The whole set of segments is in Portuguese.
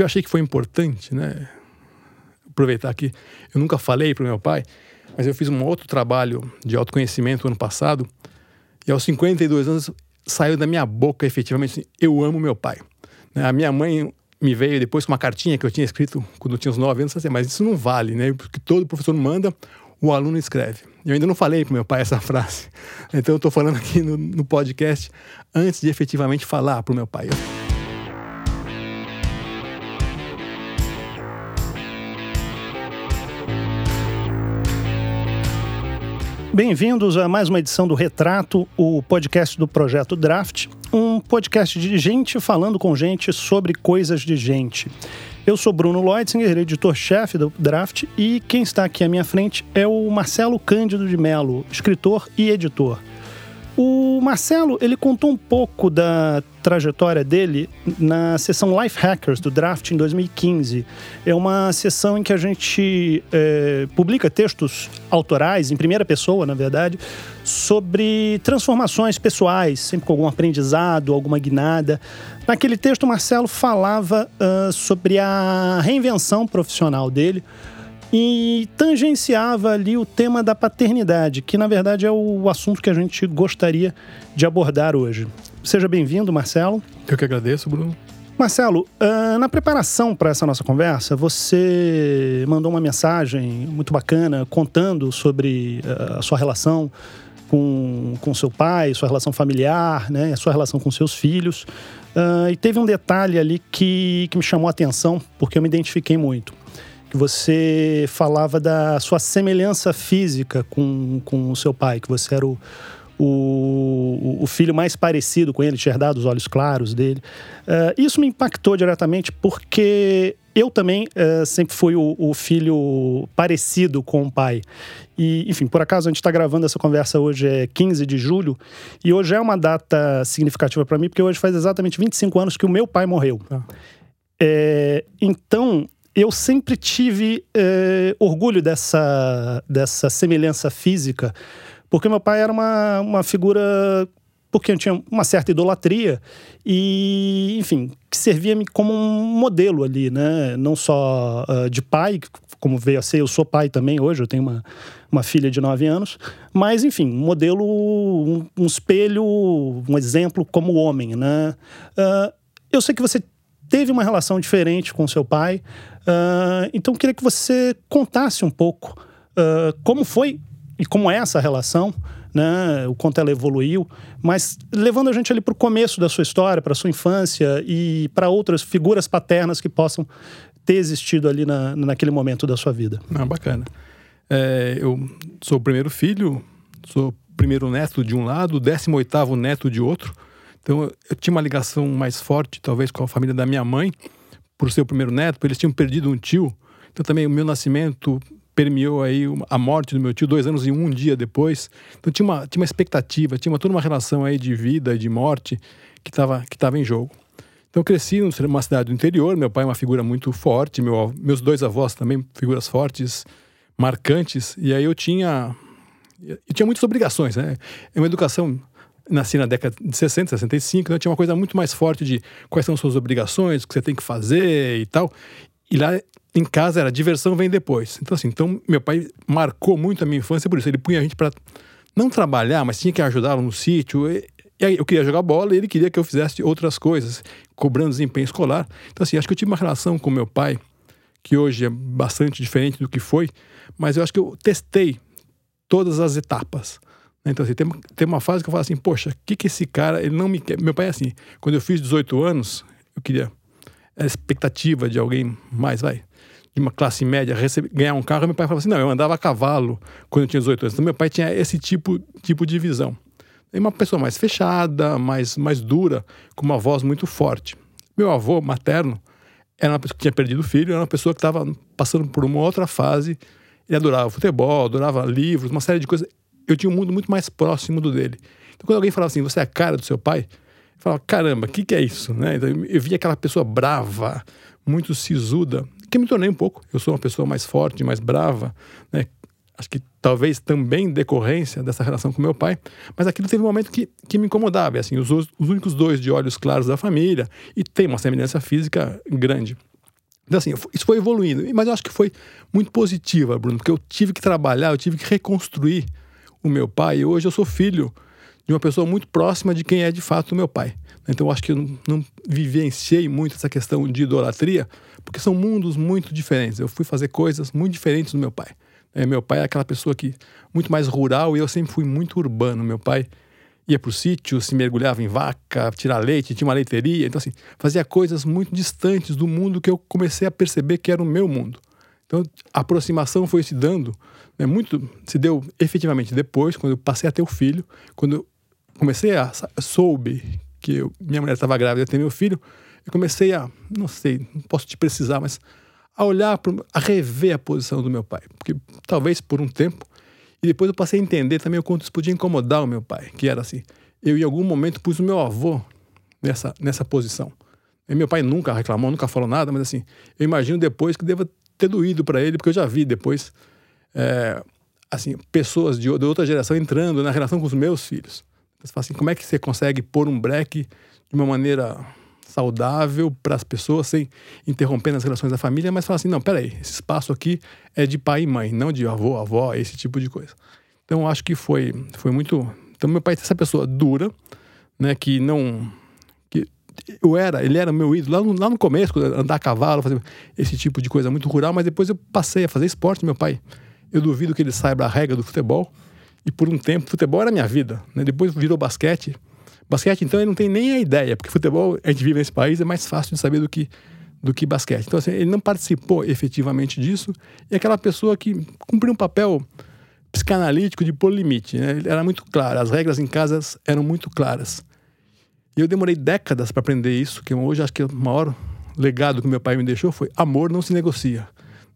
que eu achei que foi importante, né? Aproveitar aqui, eu nunca falei para meu pai, mas eu fiz um outro trabalho de autoconhecimento ano passado, e aos 52 anos saiu da minha boca efetivamente assim, eu amo meu pai. Né? A minha mãe me veio depois com uma cartinha que eu tinha escrito quando eu tinha uns 9 anos, assim, mas isso não vale, né? Porque todo professor manda, o aluno escreve. Eu ainda não falei para meu pai essa frase, então eu estou falando aqui no, no podcast antes de efetivamente falar para o meu pai. Bem-vindos a mais uma edição do Retrato, o podcast do Projeto Draft, um podcast de gente falando com gente sobre coisas de gente. Eu sou Bruno Leutzinger, editor-chefe do Draft, e quem está aqui à minha frente é o Marcelo Cândido de Mello, escritor e editor. O Marcelo, ele contou um pouco da trajetória dele na sessão Life Hackers do Draft em 2015. É uma sessão em que a gente é, publica textos autorais, em primeira pessoa, na verdade, sobre transformações pessoais, sempre com algum aprendizado, alguma guinada. Naquele texto, o Marcelo falava uh, sobre a reinvenção profissional dele e tangenciava ali o tema da paternidade, que na verdade é o assunto que a gente gostaria de abordar hoje. Seja bem-vindo, Marcelo. Eu que agradeço, Bruno. Marcelo, uh, na preparação para essa nossa conversa, você mandou uma mensagem muito bacana contando sobre uh, a sua relação com, com seu pai, sua relação familiar, né, a sua relação com seus filhos. Uh, e teve um detalhe ali que, que me chamou a atenção, porque eu me identifiquei muito que você falava da sua semelhança física com, com o seu pai, que você era o, o, o filho mais parecido com ele, tinha herdado os olhos claros dele. Uh, isso me impactou diretamente porque eu também uh, sempre fui o, o, filho parecido com o pai. E, enfim, por acaso a gente está gravando essa conversa hoje, é 15 de julho, e hoje é uma data significativa para mim, porque hoje faz exatamente 25 anos que o meu pai morreu. Ah. É, então, eu sempre tive eh, orgulho dessa, dessa semelhança física, porque meu pai era uma, uma figura porque eu tinha uma certa idolatria e, enfim, que servia-me como um modelo ali, né? Não só uh, de pai, como veio a ser, eu sou pai também hoje, eu tenho uma, uma filha de 9 anos, mas, enfim, um modelo, um, um espelho, um exemplo como homem, né? Uh, eu sei que você teve uma relação diferente com seu pai, Uh, então, queria que você contasse um pouco uh, como foi e como é essa relação, né? o quanto ela evoluiu, mas levando a gente ali para o começo da sua história, para sua infância e para outras figuras paternas que possam ter existido ali na, naquele momento da sua vida. Ah, bacana. É, eu sou o primeiro filho, sou primeiro neto de um lado, o 18 neto de outro. Então eu tinha uma ligação mais forte, talvez, com a família da minha mãe por ser o primeiro neto, eles tinham perdido um tio. Então também o meu nascimento permeou aí a morte do meu tio dois anos e um dia depois. Então tinha uma, tinha uma expectativa, tinha uma, toda uma relação aí de vida e de morte que estava que tava em jogo. Então cresci numa cidade do interior, meu pai é uma figura muito forte, meu, meus dois avós também figuras fortes, marcantes, e aí eu tinha eu tinha muitas obrigações, né? É uma educação nasci na década de 60, 65, então tinha uma coisa muito mais forte de quais são suas obrigações, o que você tem que fazer e tal. E lá em casa era diversão vem depois. Então assim, então meu pai marcou muito a minha infância por isso. Ele punha a gente para não trabalhar, mas tinha que ajudá-lo no sítio. E, e aí eu queria jogar bola e ele queria que eu fizesse outras coisas, cobrando desempenho escolar. Então assim, acho que eu tive uma relação com meu pai que hoje é bastante diferente do que foi, mas eu acho que eu testei todas as etapas. Então, assim, tem, tem uma fase que eu falo assim, poxa, o que que esse cara, ele não me quer. Meu pai é assim, quando eu fiz 18 anos, eu queria a expectativa de alguém mais, vai, de uma classe média, receber, ganhar um carro, meu pai falava assim, não, eu andava a cavalo quando eu tinha 18 anos. Então, meu pai tinha esse tipo, tipo de visão. E uma pessoa mais fechada, mais, mais dura, com uma voz muito forte. Meu avô materno era uma pessoa que tinha perdido o filho, era uma pessoa que estava passando por uma outra fase. Ele adorava futebol, adorava livros, uma série de coisas eu tinha um mundo muito mais próximo do dele. Então, quando alguém falava assim, você é a cara do seu pai, eu falava, caramba, o que, que é isso? Né? Então, eu via aquela pessoa brava, muito sisuda, que me tornei um pouco. Eu sou uma pessoa mais forte, mais brava, né? Acho que talvez também decorrência dessa relação com meu pai, mas aquilo teve um momento que, que me incomodava. assim, os, os únicos dois de olhos claros da família, e tem uma semelhança física grande. Então, assim, isso foi evoluindo. Mas eu acho que foi muito positiva, Bruno, porque eu tive que trabalhar, eu tive que reconstruir o meu pai. Hoje eu sou filho de uma pessoa muito próxima de quem é de fato o meu pai. Então eu acho que eu não, não vivenciei muito essa questão de idolatria, porque são mundos muito diferentes. Eu fui fazer coisas muito diferentes do meu pai. É, meu pai é aquela pessoa que muito mais rural e eu sempre fui muito urbano. Meu pai ia para o sítio, se mergulhava em vaca, tirar leite, tinha uma leiteria. Então, assim, fazia coisas muito distantes do mundo que eu comecei a perceber que era o meu mundo. Então, a aproximação foi se dando, né, muito se deu efetivamente depois, quando eu passei a ter o filho, quando eu comecei a soube que eu, minha mulher estava grávida e ter meu filho, eu comecei a, não sei, não posso te precisar, mas a olhar, pro, a rever a posição do meu pai. Porque talvez por um tempo, e depois eu passei a entender também o quanto isso podia incomodar o meu pai, que era assim, eu em algum momento pus o meu avô nessa, nessa posição. E meu pai nunca reclamou, nunca falou nada, mas assim, eu imagino depois que deva ter doído para ele, porque eu já vi depois, é, assim, pessoas de, de outra geração entrando na relação com os meus filhos. Você fala assim, como é que você consegue pôr um break de uma maneira saudável para as pessoas, sem interromper as relações da família, mas fala assim, não, peraí, esse espaço aqui é de pai e mãe, não de avô, avó, esse tipo de coisa. Então, acho que foi, foi muito... Então, meu pai é essa pessoa dura, né, que não... eu era, ele era meu ídolo lá no, lá no começo, andar a cavalo, fazer esse tipo de coisa muito rural, mas depois eu passei a fazer esporte, meu pai. Eu duvido que ele saiba a regra do futebol, e por um tempo, futebol era minha vida. Né? Depois virou basquete. Basquete, então, ele não tem nem a ideia, porque futebol, a gente vive nesse país, é mais fácil de saber do que, do que basquete. Então, assim, ele não participou efetivamente disso. E aquela pessoa que cumpriu um papel psicanalítico de pôr limite. Né? Era muito claro, as regras em casa eram muito claras. E eu demorei décadas para aprender isso, que hoje acho que o maior legado que meu pai me deixou foi amor não se negocia.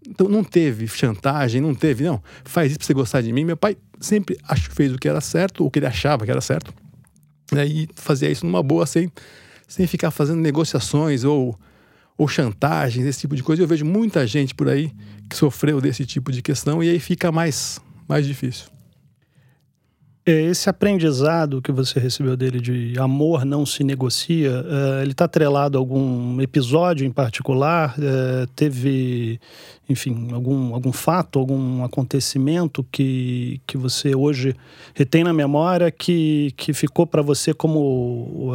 Então não teve chantagem, não teve, não, faz isso pra você gostar de mim. Meu pai sempre acho, fez o que era certo, o que ele achava que era certo, né, e fazia isso numa boa, sem, sem ficar fazendo negociações ou, ou chantagens, esse tipo de coisa. Eu vejo muita gente por aí que sofreu desse tipo de questão e aí fica mais, mais difícil. É, esse aprendizado que você recebeu dele de amor não se negocia, uh, ele está atrelado a algum episódio em particular? Uh, teve, enfim, algum, algum fato, algum acontecimento que, que você hoje retém na memória que, que ficou para você como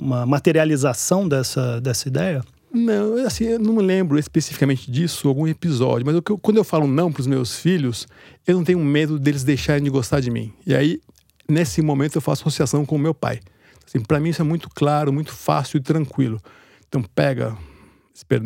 uma materialização dessa, dessa ideia? Não, assim, eu não lembro especificamente disso, algum episódio, mas eu, quando eu falo não para os meus filhos, eu não tenho medo deles deixarem de gostar de mim. E aí, nesse momento, eu faço associação com o meu pai. Assim, para mim, isso é muito claro, muito fácil e tranquilo. Então, pega,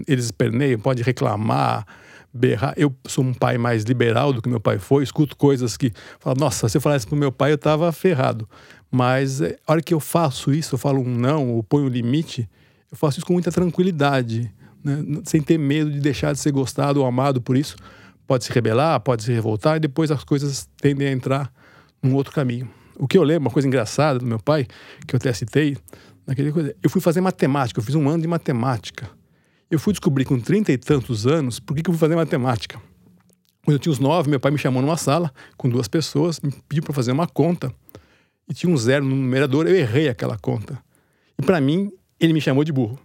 eles esperneiam, pode reclamar, berrar. Eu sou um pai mais liberal do que meu pai foi, escuto coisas que. Falo, Nossa, se eu falasse o meu pai, eu estava ferrado. Mas é, a hora que eu faço isso, eu falo um não, ou ponho um limite eu faço isso com muita tranquilidade, né? sem ter medo de deixar de ser gostado ou amado por isso. Pode se rebelar, pode se revoltar e depois as coisas tendem a entrar num outro caminho. O que eu lembro, uma coisa engraçada do meu pai, que eu até citei, naquele coisa, eu fui fazer matemática, eu fiz um ano de matemática. Eu fui descobrir com trinta e tantos anos por que, eu fui fazer matemática. Quando eu tinha uns nove, meu pai me chamou numa sala com duas pessoas, me pediu para fazer uma conta e tinha um zero no numerador, eu errei aquela conta. E para mim, ele me chamou de burro.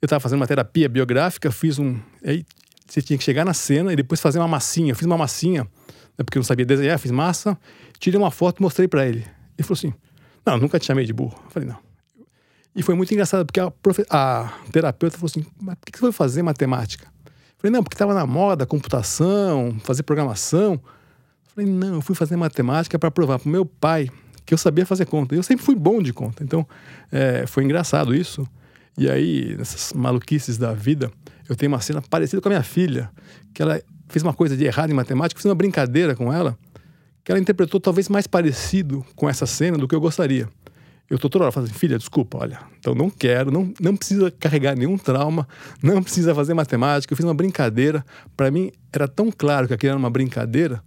Eu estava fazendo uma terapia biográfica, fiz um. Aí você tinha que chegar na cena e depois fazer uma massinha. Eu fiz uma massinha, né, porque eu não sabia desenhar, fiz massa, tirei uma foto e mostrei para ele. Ele falou assim: Não, nunca te chamei de burro. Eu falei: Não. E foi muito engraçado, porque a, profe... a terapeuta falou assim: Mas por que você foi fazer matemática? Eu falei: Não, porque estava na moda, computação, fazer programação. Eu falei: Não, eu fui fazer matemática para provar para o meu pai que eu sabia fazer conta. Eu sempre fui bom de conta. Então, é, foi engraçado isso. E aí, nessas maluquices da vida, eu tenho uma cena parecida com a minha filha, que ela fez uma coisa de errado em matemática, fiz uma brincadeira com ela, que ela interpretou talvez mais parecido com essa cena do que eu gostaria. Eu tô toda hora falando, filha, desculpa, olha, então não quero, não, não precisa carregar nenhum trauma, não precisa fazer matemática. Eu fiz uma brincadeira. Para mim, era tão claro que aquilo era uma brincadeira?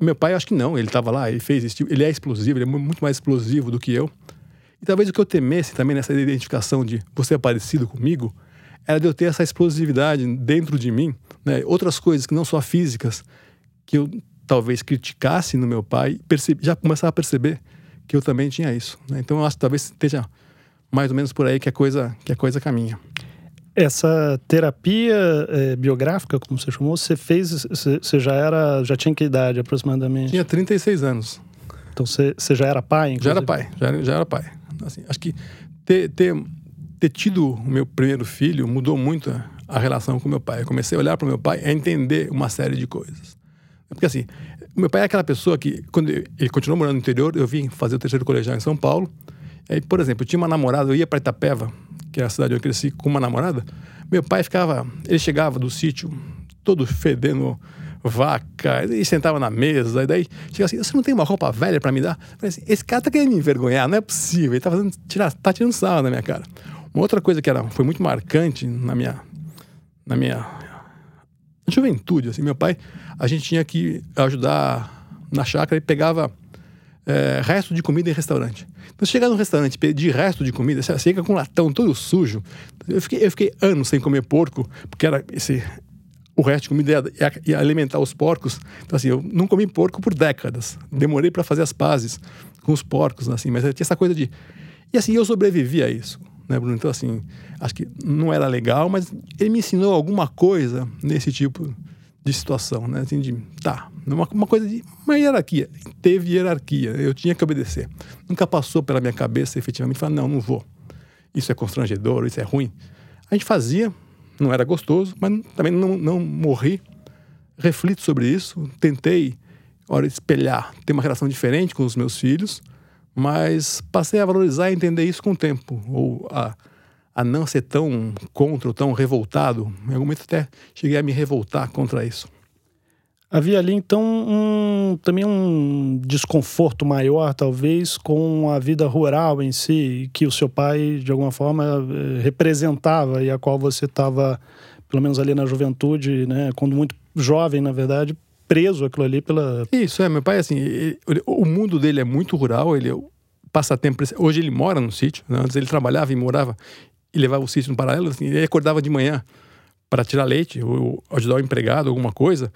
Meu pai, acho que não, ele estava lá, ele fez isso, ele é explosivo, ele é muito mais explosivo do que eu. E talvez o que eu temesse também nessa identificação de você é parecido comigo, era de eu ter essa explosividade dentro de mim, né? outras coisas que não só físicas, que eu talvez criticasse no meu pai, já começava a perceber que eu também tinha isso. Né? Então eu acho que talvez esteja mais ou menos por aí que a coisa, que a coisa caminha. Essa terapia é, biográfica, como você chamou, você fez, você já era, já tinha que idade aproximadamente? Tinha 36 anos. Então você, você já era pai, inclusive? Já era pai, já, já era pai. Assim, acho que ter, ter, ter tido o meu primeiro filho mudou muito a relação com meu pai. Eu comecei a olhar para o meu pai e a entender uma série de coisas. Porque assim, meu pai é aquela pessoa que, quando ele continuou morando no interior, eu vim fazer o terceiro colegial em São Paulo. Aí, por exemplo, eu tinha uma namorada, eu ia para Itapeva, que é a cidade onde eu cresci, com uma namorada. Meu pai ficava, ele chegava do sítio todo fedendo vaca, e sentava na mesa, e daí chegava assim, você não tem uma roupa velha para me dar? Assim, esse cara tá querendo me envergonhar, não é possível, ele tá fazendo, tirar, tá tirando sal na minha cara. Uma outra coisa que era, foi muito marcante na minha, na minha juventude, assim, meu pai, a gente tinha que ajudar na chácara e pegava é, resto de comida em restaurante. Então, chegar no restaurante pedir resto de comida, você chega com um latão todo sujo. Eu fiquei, eu fiquei anos sem comer porco, porque era esse, o resto de comida ia, ia, alimentar os porcos. Então, assim, eu não comi porco por décadas. Demorei para fazer as pazes com os porcos, assim, mas tinha essa coisa de. E assim, eu sobrevivi a isso, né, Bruno? Então, assim, acho que não era legal, mas ele me ensinou alguma coisa nesse tipo de situação, né? Assim, de, tá, uma, uma coisa de uma hierarquia. Teve hierarquia, eu tinha que obedecer. Nunca passou pela minha cabeça efetivamente falar, não, não vou. Isso é constrangedor, isso é ruim. A gente fazia, não era gostoso, mas também não, não morri. Reflito sobre isso, tentei, ora, espelhar, ter uma relação diferente com os meus filhos, mas passei a valorizar e entender isso com o tempo, ou a a não ser tão contra ou tão revoltado. Em algum momento até cheguei a me revoltar contra isso. Havia ali então um, também um desconforto maior, talvez, com a vida rural em si, que o seu pai, de alguma forma, eh, representava e a qual você estava, pelo menos ali na juventude, né, quando muito jovem, na verdade, preso aquilo ali pela. Isso, é. Meu pai, assim, ele, o mundo dele é muito rural, ele passa tempo. Hoje ele mora no sítio, né? antes ele trabalhava e morava e levava o sítio no paralelo, assim, ele acordava de manhã para tirar leite ou ajudar o empregado, alguma coisa,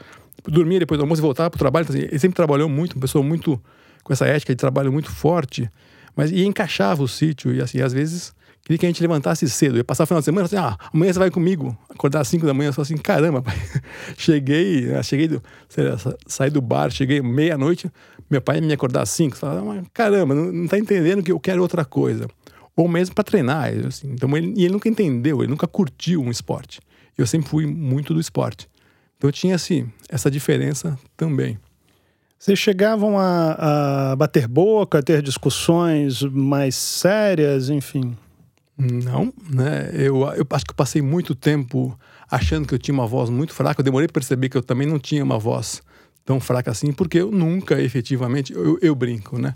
dormia depois do almoço e voltava para o trabalho. Então, assim, ele sempre trabalhou muito, uma pessoa muito com essa ética de trabalho muito forte, mas e encaixava o sítio e assim, às vezes queria que a gente levantasse cedo. ia passar o final de semana assim, ah, amanhã você vai comigo. Acordar às 5 da manhã, só assim, caramba, pai. cheguei, né, cheguei do, lá, saí do bar, cheguei meia-noite, meu pai me acordar às 5. Caramba, não, não tá entendendo que eu quero outra coisa ou mesmo para treinar. Assim. Então ele, e ele nunca entendeu, ele nunca curtiu um esporte. Eu sempre fui muito do esporte. Então tinha assim, essa diferença também. Vocês chegavam a, a bater boca, a ter discussões mais sérias, enfim? Não, né? Eu, eu acho que eu passei muito tempo achando que eu tinha uma voz muito fraca. Eu demorei para perceber que eu também não tinha uma voz tão fraca assim, porque eu nunca efetivamente, eu, eu brinco, né?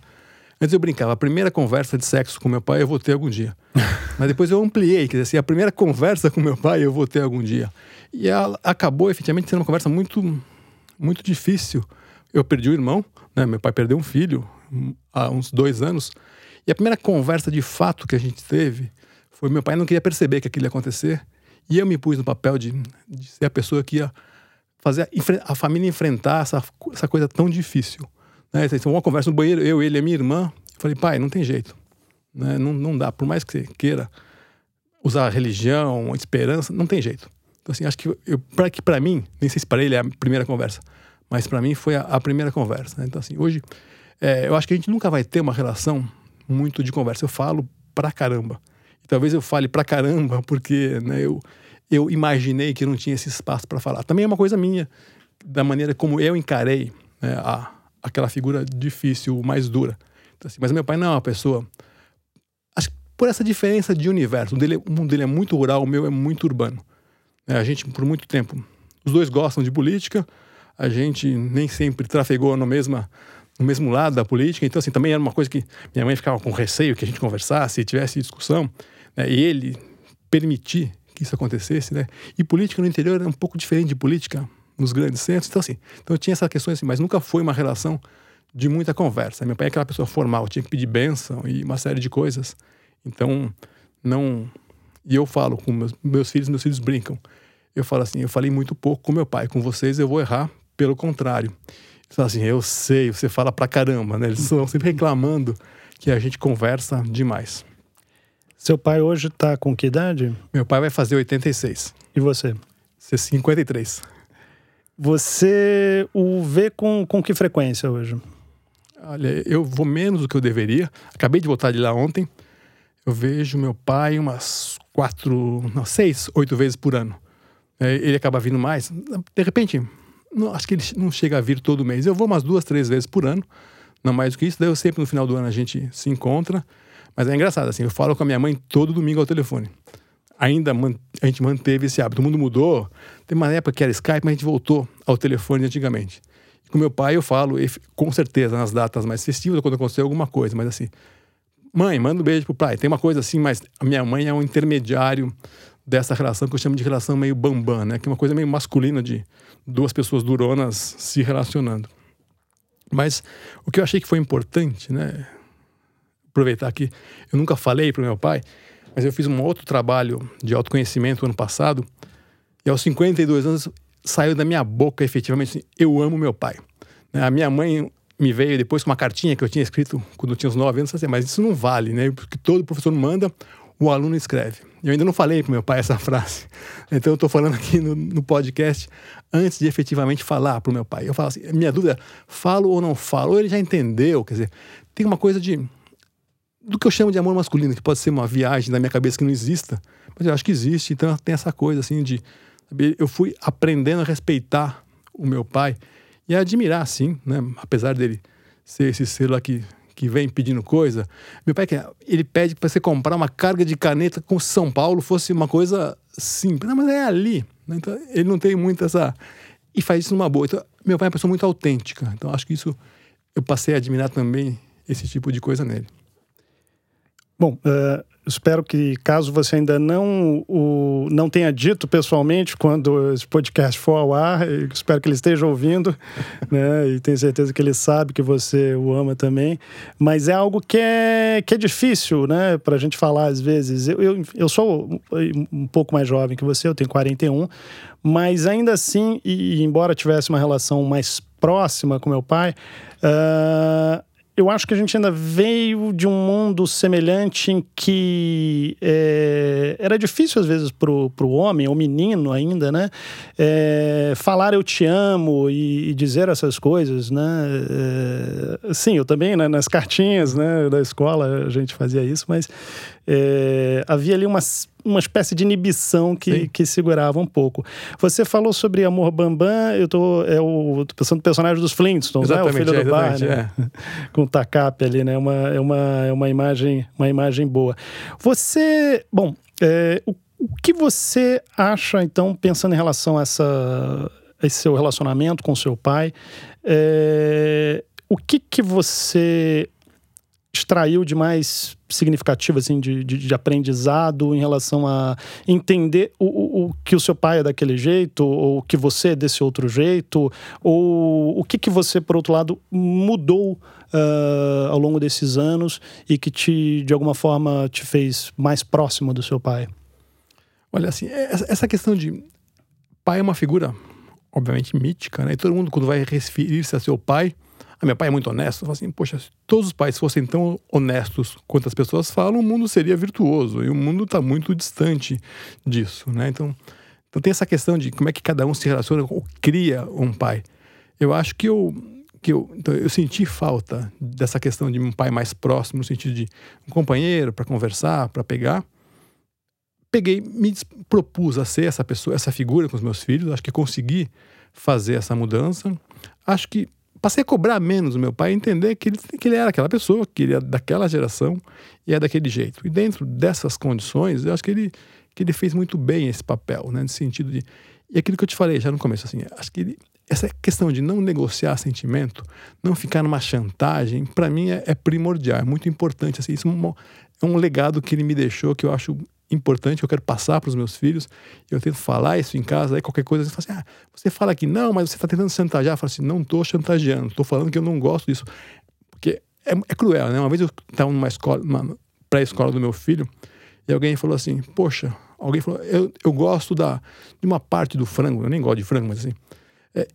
Antes eu brincava, a primeira conversa de sexo com meu pai eu vou ter algum dia. Mas depois eu ampliei, quer dizer, assim, a primeira conversa com meu pai eu vou ter algum dia. E ela acabou efetivamente sendo uma conversa muito, muito difícil. Eu perdi o irmão, né? meu pai perdeu um filho há uns dois anos. E a primeira conversa de fato que a gente teve foi meu pai não queria perceber que aquilo ia acontecer. E eu me pus no papel de, de ser a pessoa que ia fazer a, a família enfrentar essa, essa coisa tão difícil. Né? Uma conversa no banheiro, eu, ele e minha irmã. falei, pai, não tem jeito. Né? Não, não dá. Por mais que você queira usar religião, esperança, não tem jeito. Então, assim, acho que, eu, pra, que para mim, nem sei se para ele é a primeira conversa, mas para mim foi a, a, primeira conversa. Né? Então, assim, hoje, é, eu acho que a gente nunca vai ter uma relação muito de conversa. Eu falo pra caramba. E talvez eu fale pra caramba porque né, eu, eu imaginei que não tinha esse espaço para falar. Também é uma coisa minha, da maneira como eu encarei né, a, aquela figura difícil, mais dura. Então, assim, mas meu pai não é uma pessoa. Acho que por essa diferença de universo, o, dele, mundo dele é muito rural, o meu é muito urbano. É, a gente, por muito tempo, os dois gostam de política, a gente nem sempre trafegou no, mesma, no mesmo lado da política, então, assim, também era uma coisa que minha mãe ficava com receio que a gente conversasse, tivesse discussão, né, e ele permitir que isso acontecesse, né? E política no interior é um pouco diferente de política nos grandes centros. Então, assim, então tinha essas questões assim, mas nunca foi uma relação de muita conversa. Meu pai é aquela pessoa formal, tinha que pedir bênção e uma série de coisas. Então, não. E eu falo com meus, meus filhos, meus filhos brincam. Eu falo assim, eu falei muito pouco com meu pai, com vocês eu vou errar, pelo contrário. Eles falam assim, eu sei, você fala pra caramba, né? Eles estão sempre reclamando que a gente conversa demais. Seu pai hoje está com que idade? Meu pai vai fazer 86. E você? Ser 53. Você o vê com, com que frequência hoje? Olha, eu vou menos do que eu deveria. Acabei de voltar de lá ontem. Eu vejo meu pai umas quatro, não, seis, oito vezes por ano. É, ele acaba vindo mais. De repente, não, acho que ele não chega a vir todo mês. Eu vou umas duas, três vezes por ano. Não mais do que isso. Daí eu sempre no final do ano a gente se encontra. Mas é engraçado, assim, eu falo com a minha mãe todo domingo ao telefone. Ainda a gente manteve esse hábito. O mundo mudou. Tem uma época que era Skype, mas a gente voltou ao telefone antigamente. Com meu pai eu falo, com certeza, nas datas mais festivas, quando acontecer alguma coisa, mas assim, mãe, manda um beijo pro pai. Tem uma coisa assim, mas a minha mãe é um intermediário dessa relação que eu chamo de relação meio bambam, né? Que é uma coisa meio masculina de duas pessoas duronas se relacionando. Mas o que eu achei que foi importante, né? Aproveitar que eu nunca falei pro meu pai, mas eu fiz um outro trabalho de autoconhecimento ano passado, e aos 52 anos saiu da minha boca efetivamente assim, eu amo meu pai. Né, a minha mãe me veio depois com uma cartinha que eu tinha escrito quando eu tinha uns 9 anos, assim, mas isso não vale, né? Porque todo professor manda, o aluno escreve. Eu ainda não falei para meu pai essa frase. Então eu estou falando aqui no, no, podcast antes de efetivamente falar para o meu pai. Eu falo assim, minha dúvida, falo ou não falo? Ou ele já entendeu, quer dizer, tem uma coisa de do que eu chamo de amor masculino, que pode ser uma viagem da minha cabeça que não exista, mas eu acho que existe. Então tem essa coisa assim de eu fui aprendendo a respeitar o meu pai e a admirar, sim, né? Apesar dele ser esse ser lá que, que vem pedindo coisa. Meu pai, ele pede para você comprar uma carga de caneta com São Paulo fosse uma coisa simples. Não, mas é ali. Né? Então, ele não tem muito essa... E faz isso numa boa. Então, meu pai é uma pessoa muito autêntica. Então, acho que isso... Eu passei a admirar também esse tipo de coisa nele. Bom, uh, espero que, caso você ainda não o não tenha dito pessoalmente quando esse podcast for ao ar, espero que ele esteja ouvindo, né? E tenho certeza que ele sabe que você o ama também. Mas é algo que é, que é difícil, né? Para a gente falar às vezes. Eu, eu, eu sou um pouco mais jovem que você, eu tenho 41, mas ainda assim, e embora tivesse uma relação mais próxima com meu pai, uh, eu acho que a gente ainda veio de um mundo semelhante em que é, era difícil, às vezes, para o homem, ou menino ainda, né? É, falar eu te amo e, e dizer essas coisas, né? É, sim, eu também, né, nas cartinhas né, da escola, a gente fazia isso, mas é, havia ali umas uma espécie de inibição que, que segurava um pouco. Você falou sobre Amor Bambam, eu tô, é o, tô pensando no personagem dos Flintstones, né? O filho é, do bar, né? É. Com o Takap ali, né? Uma, é, uma, é uma, imagem, uma imagem boa. Você, bom, é, o, o que você acha, então, pensando em relação a, essa, a esse seu relacionamento com seu pai, é, o que que você extraiu de mais significativo assim, de, de, de, aprendizado em relação a entender o, o, o, que o seu pai é daquele jeito, ou que você é desse outro jeito, ou o que, que você, por outro lado, mudou uh, ao longo desses anos e que te, de alguma forma, te fez mais próximo do seu pai? Olha, assim, é, essa questão de pai é uma figura, obviamente, mítica, né? E todo mundo, quando vai referir-se a seu pai, ah, meu pai é muito honesto. Eu falo assim, poxa, se todos os pais fossem tão honestos quanto as pessoas falam, o mundo seria virtuoso. E o mundo está muito distante disso, né? Então, então tem essa questão de como é que cada um se relaciona ou cria um pai. Eu acho que eu que eu, então eu senti falta dessa questão de um pai mais próximo, no sentido de um companheiro para conversar, para pegar. Peguei, me propus a ser essa pessoa, essa figura com os meus filhos. Acho que consegui fazer essa mudança. Acho que passei a cobrar menos o meu pai, entender que ele, que ele era aquela pessoa, que ele é daquela geração e é daquele jeito. E dentro dessas condições, eu acho que ele, que ele fez muito bem esse papel, né? Nesse sentido de. E aquilo que eu te falei já no começo, assim, acho que ele, essa questão de não negociar sentimento, não ficar numa chantagem, para mim é, é, primordial, é muito importante. Assim, isso é um, é um legado que ele me deixou que eu acho importante, eu quero passar para os meus filhos. Eu tento falar isso em casa, aí qualquer coisa, assim: ah, você fala que não, mas você está tentando chantagear. Eu falo assim: não estou chantageando, estou falando que eu não gosto disso. Porque é, é cruel, né? Uma vez eu estava numa escola, numa pré-escola do meu filho, e alguém falou assim: poxa, alguém falou, eu, eu gosto da, de uma parte do frango, eu nem gosto de frango, mas assim. É,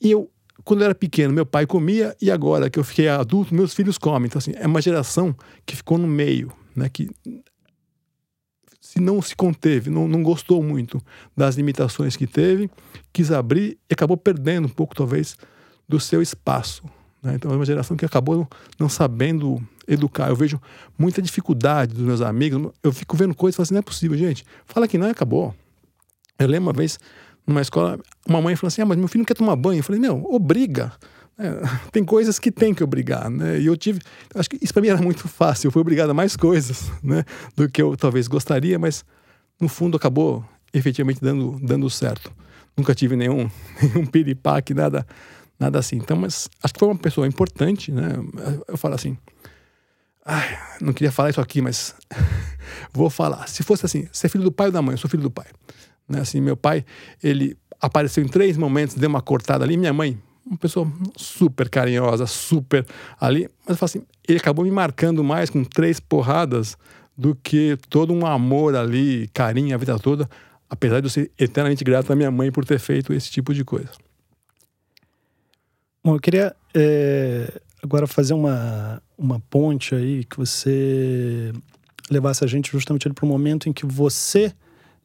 e eu, quando eu era pequeno, meu pai comia, e agora que eu fiquei adulto, meus filhos comem. Então, assim, é uma geração que ficou no meio, né? Que se não se conteve, não, não gostou muito das limitações que teve, quis abrir e acabou perdendo um pouco, talvez, do seu espaço. Né? Então, é uma geração que acabou não sabendo educar. Eu vejo muita dificuldade dos meus amigos. Eu fico vendo coisas e falo assim: não é possível, gente. Fala que não e acabou. Eu lembro uma vez, numa escola, uma mãe falou assim: ah, mas meu filho não quer tomar banho. Eu falei: meu, obriga. É, tem coisas que tem que obrigar, né? E eu tive, acho que isso para mim era muito fácil. Eu fui obrigado a mais coisas, né? Do que eu talvez gostaria, mas no fundo acabou efetivamente dando, dando certo. Nunca tive nenhum, nenhum piripaque, nada, nada assim. Então, mas acho que foi uma pessoa importante, né? Eu falo assim, ai, não queria falar isso aqui, mas vou falar. Se fosse assim, ser filho do pai ou da mãe, eu sou filho do pai. Né? Assim, meu pai, ele apareceu em três momentos, deu uma cortada ali. Minha mãe, uma pessoa super carinhosa, super ali. Mas eu assim, ele acabou me marcando mais com três porradas do que todo um amor ali, carinho a vida toda, apesar de eu ser eternamente grato à minha mãe por ter feito esse tipo de coisa. Bom, eu queria é, agora fazer uma, uma ponte aí, que você levasse a gente justamente para o momento em que você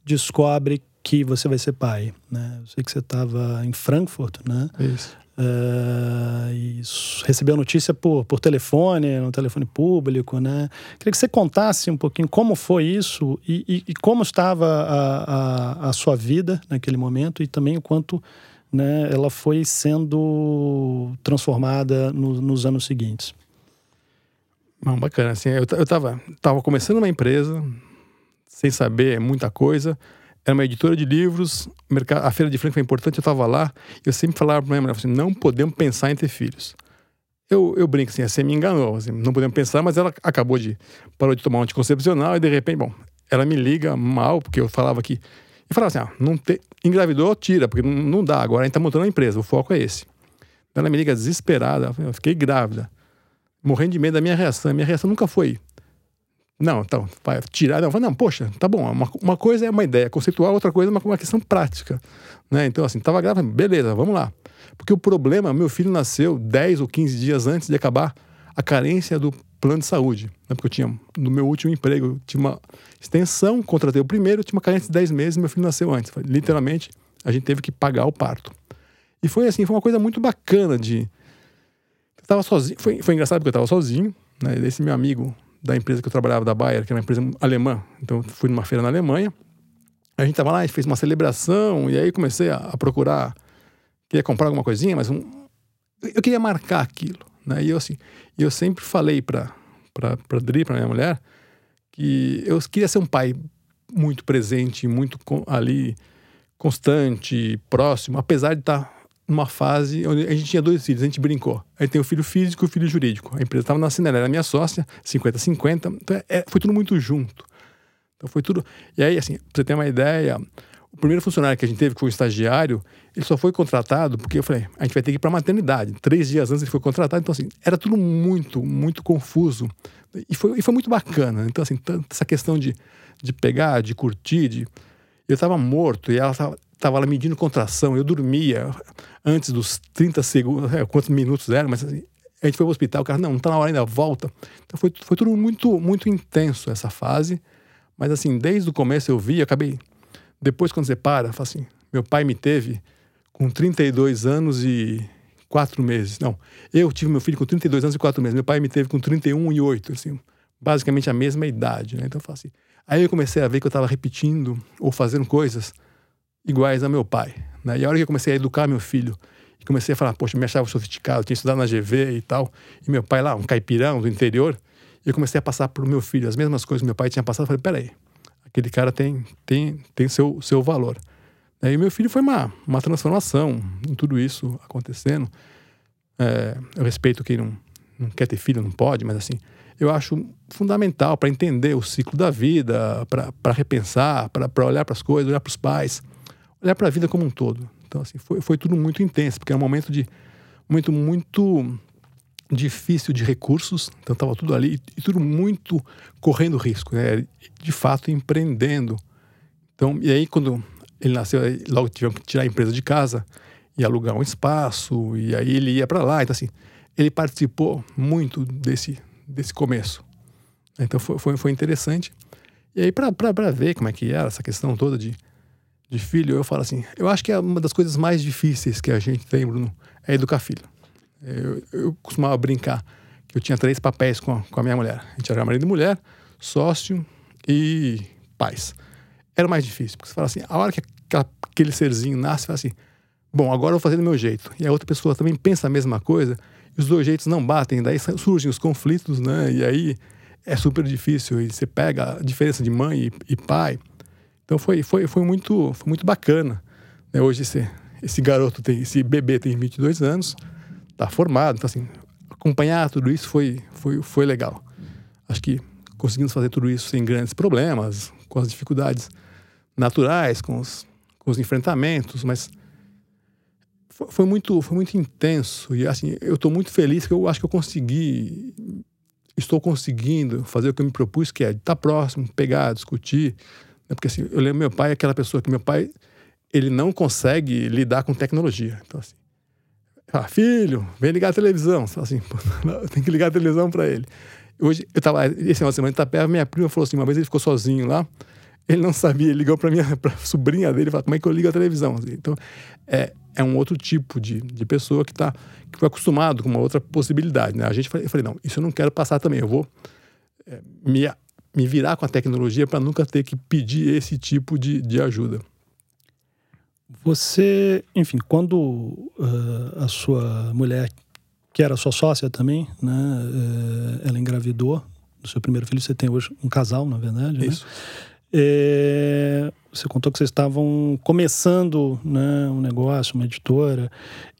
descobre que você vai ser pai, né? Eu sei que você estava em Frankfurt, né? Isso. Uh, e recebeu a notícia por, por telefone, no telefone público, né? Queria que você contasse um pouquinho como foi isso e, e, e como estava a, a, a, sua vida naquele momento e também o quanto né, ela foi sendo transformada no, nos anos seguintes. Bom, bacana, assim, eu, eu tava, tava começando uma empresa, sem saber muita coisa, era uma editora de livros, a Feira de Franca foi importante, eu estava lá, eu sempre falava para minha mulher, assim, não podemos pensar em ter filhos. Eu, eu brinco assim, você me enganou, assim, não podemos pensar, mas ela acabou de, parou de tomar um anticoncepcional e de repente, bom, ela me liga mal, porque eu falava que, e falava assim, ah, não te, engravidou, tira, porque não, não dá, agora a gente está montando a empresa, o foco é esse. Ela me liga desesperada, eu fiquei grávida, morrendo de medo da minha reação, minha reação nunca foi, não, então, vai tirar. Não, não, poxa, tá bom. Uma, uma coisa é uma ideia conceitual, outra coisa é uma, uma questão prática. Né? Então, assim, tava grávida, beleza, vamos lá. Porque o problema, meu filho nasceu 10 ou 15 dias antes de acabar a carência do plano de saúde. Né? Porque eu tinha, no meu último emprego, tinha uma extensão, contratei o primeiro, tinha uma carência de 10 meses, meu filho nasceu antes. Literalmente, a gente teve que pagar o parto. E foi assim, foi uma coisa muito bacana de. Eu tava sozinho, foi, foi engraçado porque eu tava sozinho, né? Esse meu amigo da empresa que eu trabalhava, da Bayer, que era uma empresa alemã. Então, fui numa feira na Alemanha. A gente tava lá, gente fez uma celebração, e aí comecei a, a procurar, queria comprar alguma coisinha, mas um, eu queria marcar aquilo. Né? E eu, assim, eu sempre falei para para Dri, para minha mulher, que eu queria ser um pai muito presente, muito ali constante, próximo, apesar de estar tá numa fase onde a gente tinha dois filhos, a gente brincou. Aí tem o filho físico e o filho jurídico. A empresa estava na Cinela, era minha sócia, 50-50. Então é, foi tudo muito junto. Então foi tudo. E aí, assim, pra você ter uma ideia, o primeiro funcionário que a gente teve, que foi um estagiário, ele só foi contratado porque eu falei, a gente vai ter que ir para maternidade. Três dias antes ele foi contratado. Então, assim, era tudo muito, muito confuso. E foi, e foi muito bacana. Então, assim, essa questão de, de pegar, de curtir, de. Eu estava morto e ela estava tava lá medindo contração, eu dormia antes dos 30 segundos, é, quantos minutos eram, mas assim, a gente foi pro hospital, o cara, não, não tá na hora ainda, volta. Então foi, foi tudo muito, muito intenso essa fase, mas assim, desde o começo eu vi, eu acabei, depois quando você para, fala assim, meu pai me teve com 32 anos e 4 meses, não, eu tive meu filho com 32 anos e 4 meses, meu pai me teve com 31 e 8, assim, basicamente a mesma idade, né, então eu falo assim, aí eu comecei a ver que eu estava repetindo ou fazendo coisas iguais a meu pai. Né? E a hora que eu comecei a educar meu filho, e comecei a falar, poxa, eu me achava sofisticado, tinha estudado na GV e tal, e meu pai lá, um caipirão do interior, eu comecei a passar para o meu filho as mesmas coisas que meu pai tinha passado. Eu falei, peraí, aquele cara tem, tem, tem seu, seu valor. E meu filho foi uma, uma transformação em tudo isso acontecendo. É, eu respeito quem não, não quer ter filho, não pode, mas assim, eu acho fundamental para entender o ciclo da vida, para repensar, para olhar para as coisas, olhar para os pais olhar para a vida como um todo. Então, assim, foi, foi tudo muito intenso, porque era um momento de momento muito difícil de recursos, então estava tudo ali e, tudo muito correndo risco, né? De fato, empreendendo. Então, e aí quando ele nasceu, logo tivemos que tirar a empresa de casa e alugar um espaço, e aí ele ia para lá. Então, assim, ele participou muito desse, desse começo. Então, foi, foi, foi interessante. E aí, para ver como é que era essa questão toda de, de filho, eu falo assim: eu acho que é uma das coisas mais difíceis que a gente tem, Bruno, é educar filho. Eu, eu costumava brincar que eu tinha três papéis com a, com a minha mulher: a gente era marido e mulher, sócio e pais. Era mais difícil, porque você fala assim: a hora que aquele serzinho nasce, você fala assim: bom, agora eu vou fazer do meu jeito. E a outra pessoa também pensa a mesma coisa, os dois jeitos não batem, daí surgem os conflitos, né? E aí é super difícil. E você pega a diferença de mãe e, e pai. Então foi, foi, foi, muito, foi muito bacana. Né? Hoje esse, esse garoto, tem, esse bebê tem 22 anos, está formado. Então, assim, acompanhar tudo isso foi, foi, foi legal. Acho que conseguimos fazer tudo isso sem grandes problemas, com as dificuldades naturais, com os, com os enfrentamentos, mas foi, muito, foi muito intenso. E assim, eu estou muito feliz que eu acho que eu consegui estou conseguindo fazer o que eu me propus, que é estar próximo, pegar, discutir. Né? Porque assim, eu lembro meu pai, aquela pessoa que meu pai, ele não consegue lidar com tecnologia. Então assim, ah, filho, vem ligar a televisão. Assim, tem que ligar a televisão para ele. Hoje, eu estava, esse final de semana em Itapeva, minha prima falou assim, uma vez ele ficou sozinho lá, ele não sabia, ele ligou para minha pra sobrinha dele e falou, como é que eu ligo a televisão? Assim, então, é, é um outro tipo de, de pessoa que está que foi acostumado com uma outra possibilidade. Né? A gente, eu falei, não, isso eu não quero passar também. Eu vou é, me, me virar com a tecnologia para nunca ter que pedir esse tipo de, de ajuda. Você, enfim, quando uh, a sua mulher, que era sua sócia também, né, uh, ela engravidou do seu primeiro filho, você tem hoje um casal, na verdade, né? Isso. Né? É, você contou que vocês estavam começando né, um negócio, uma editora.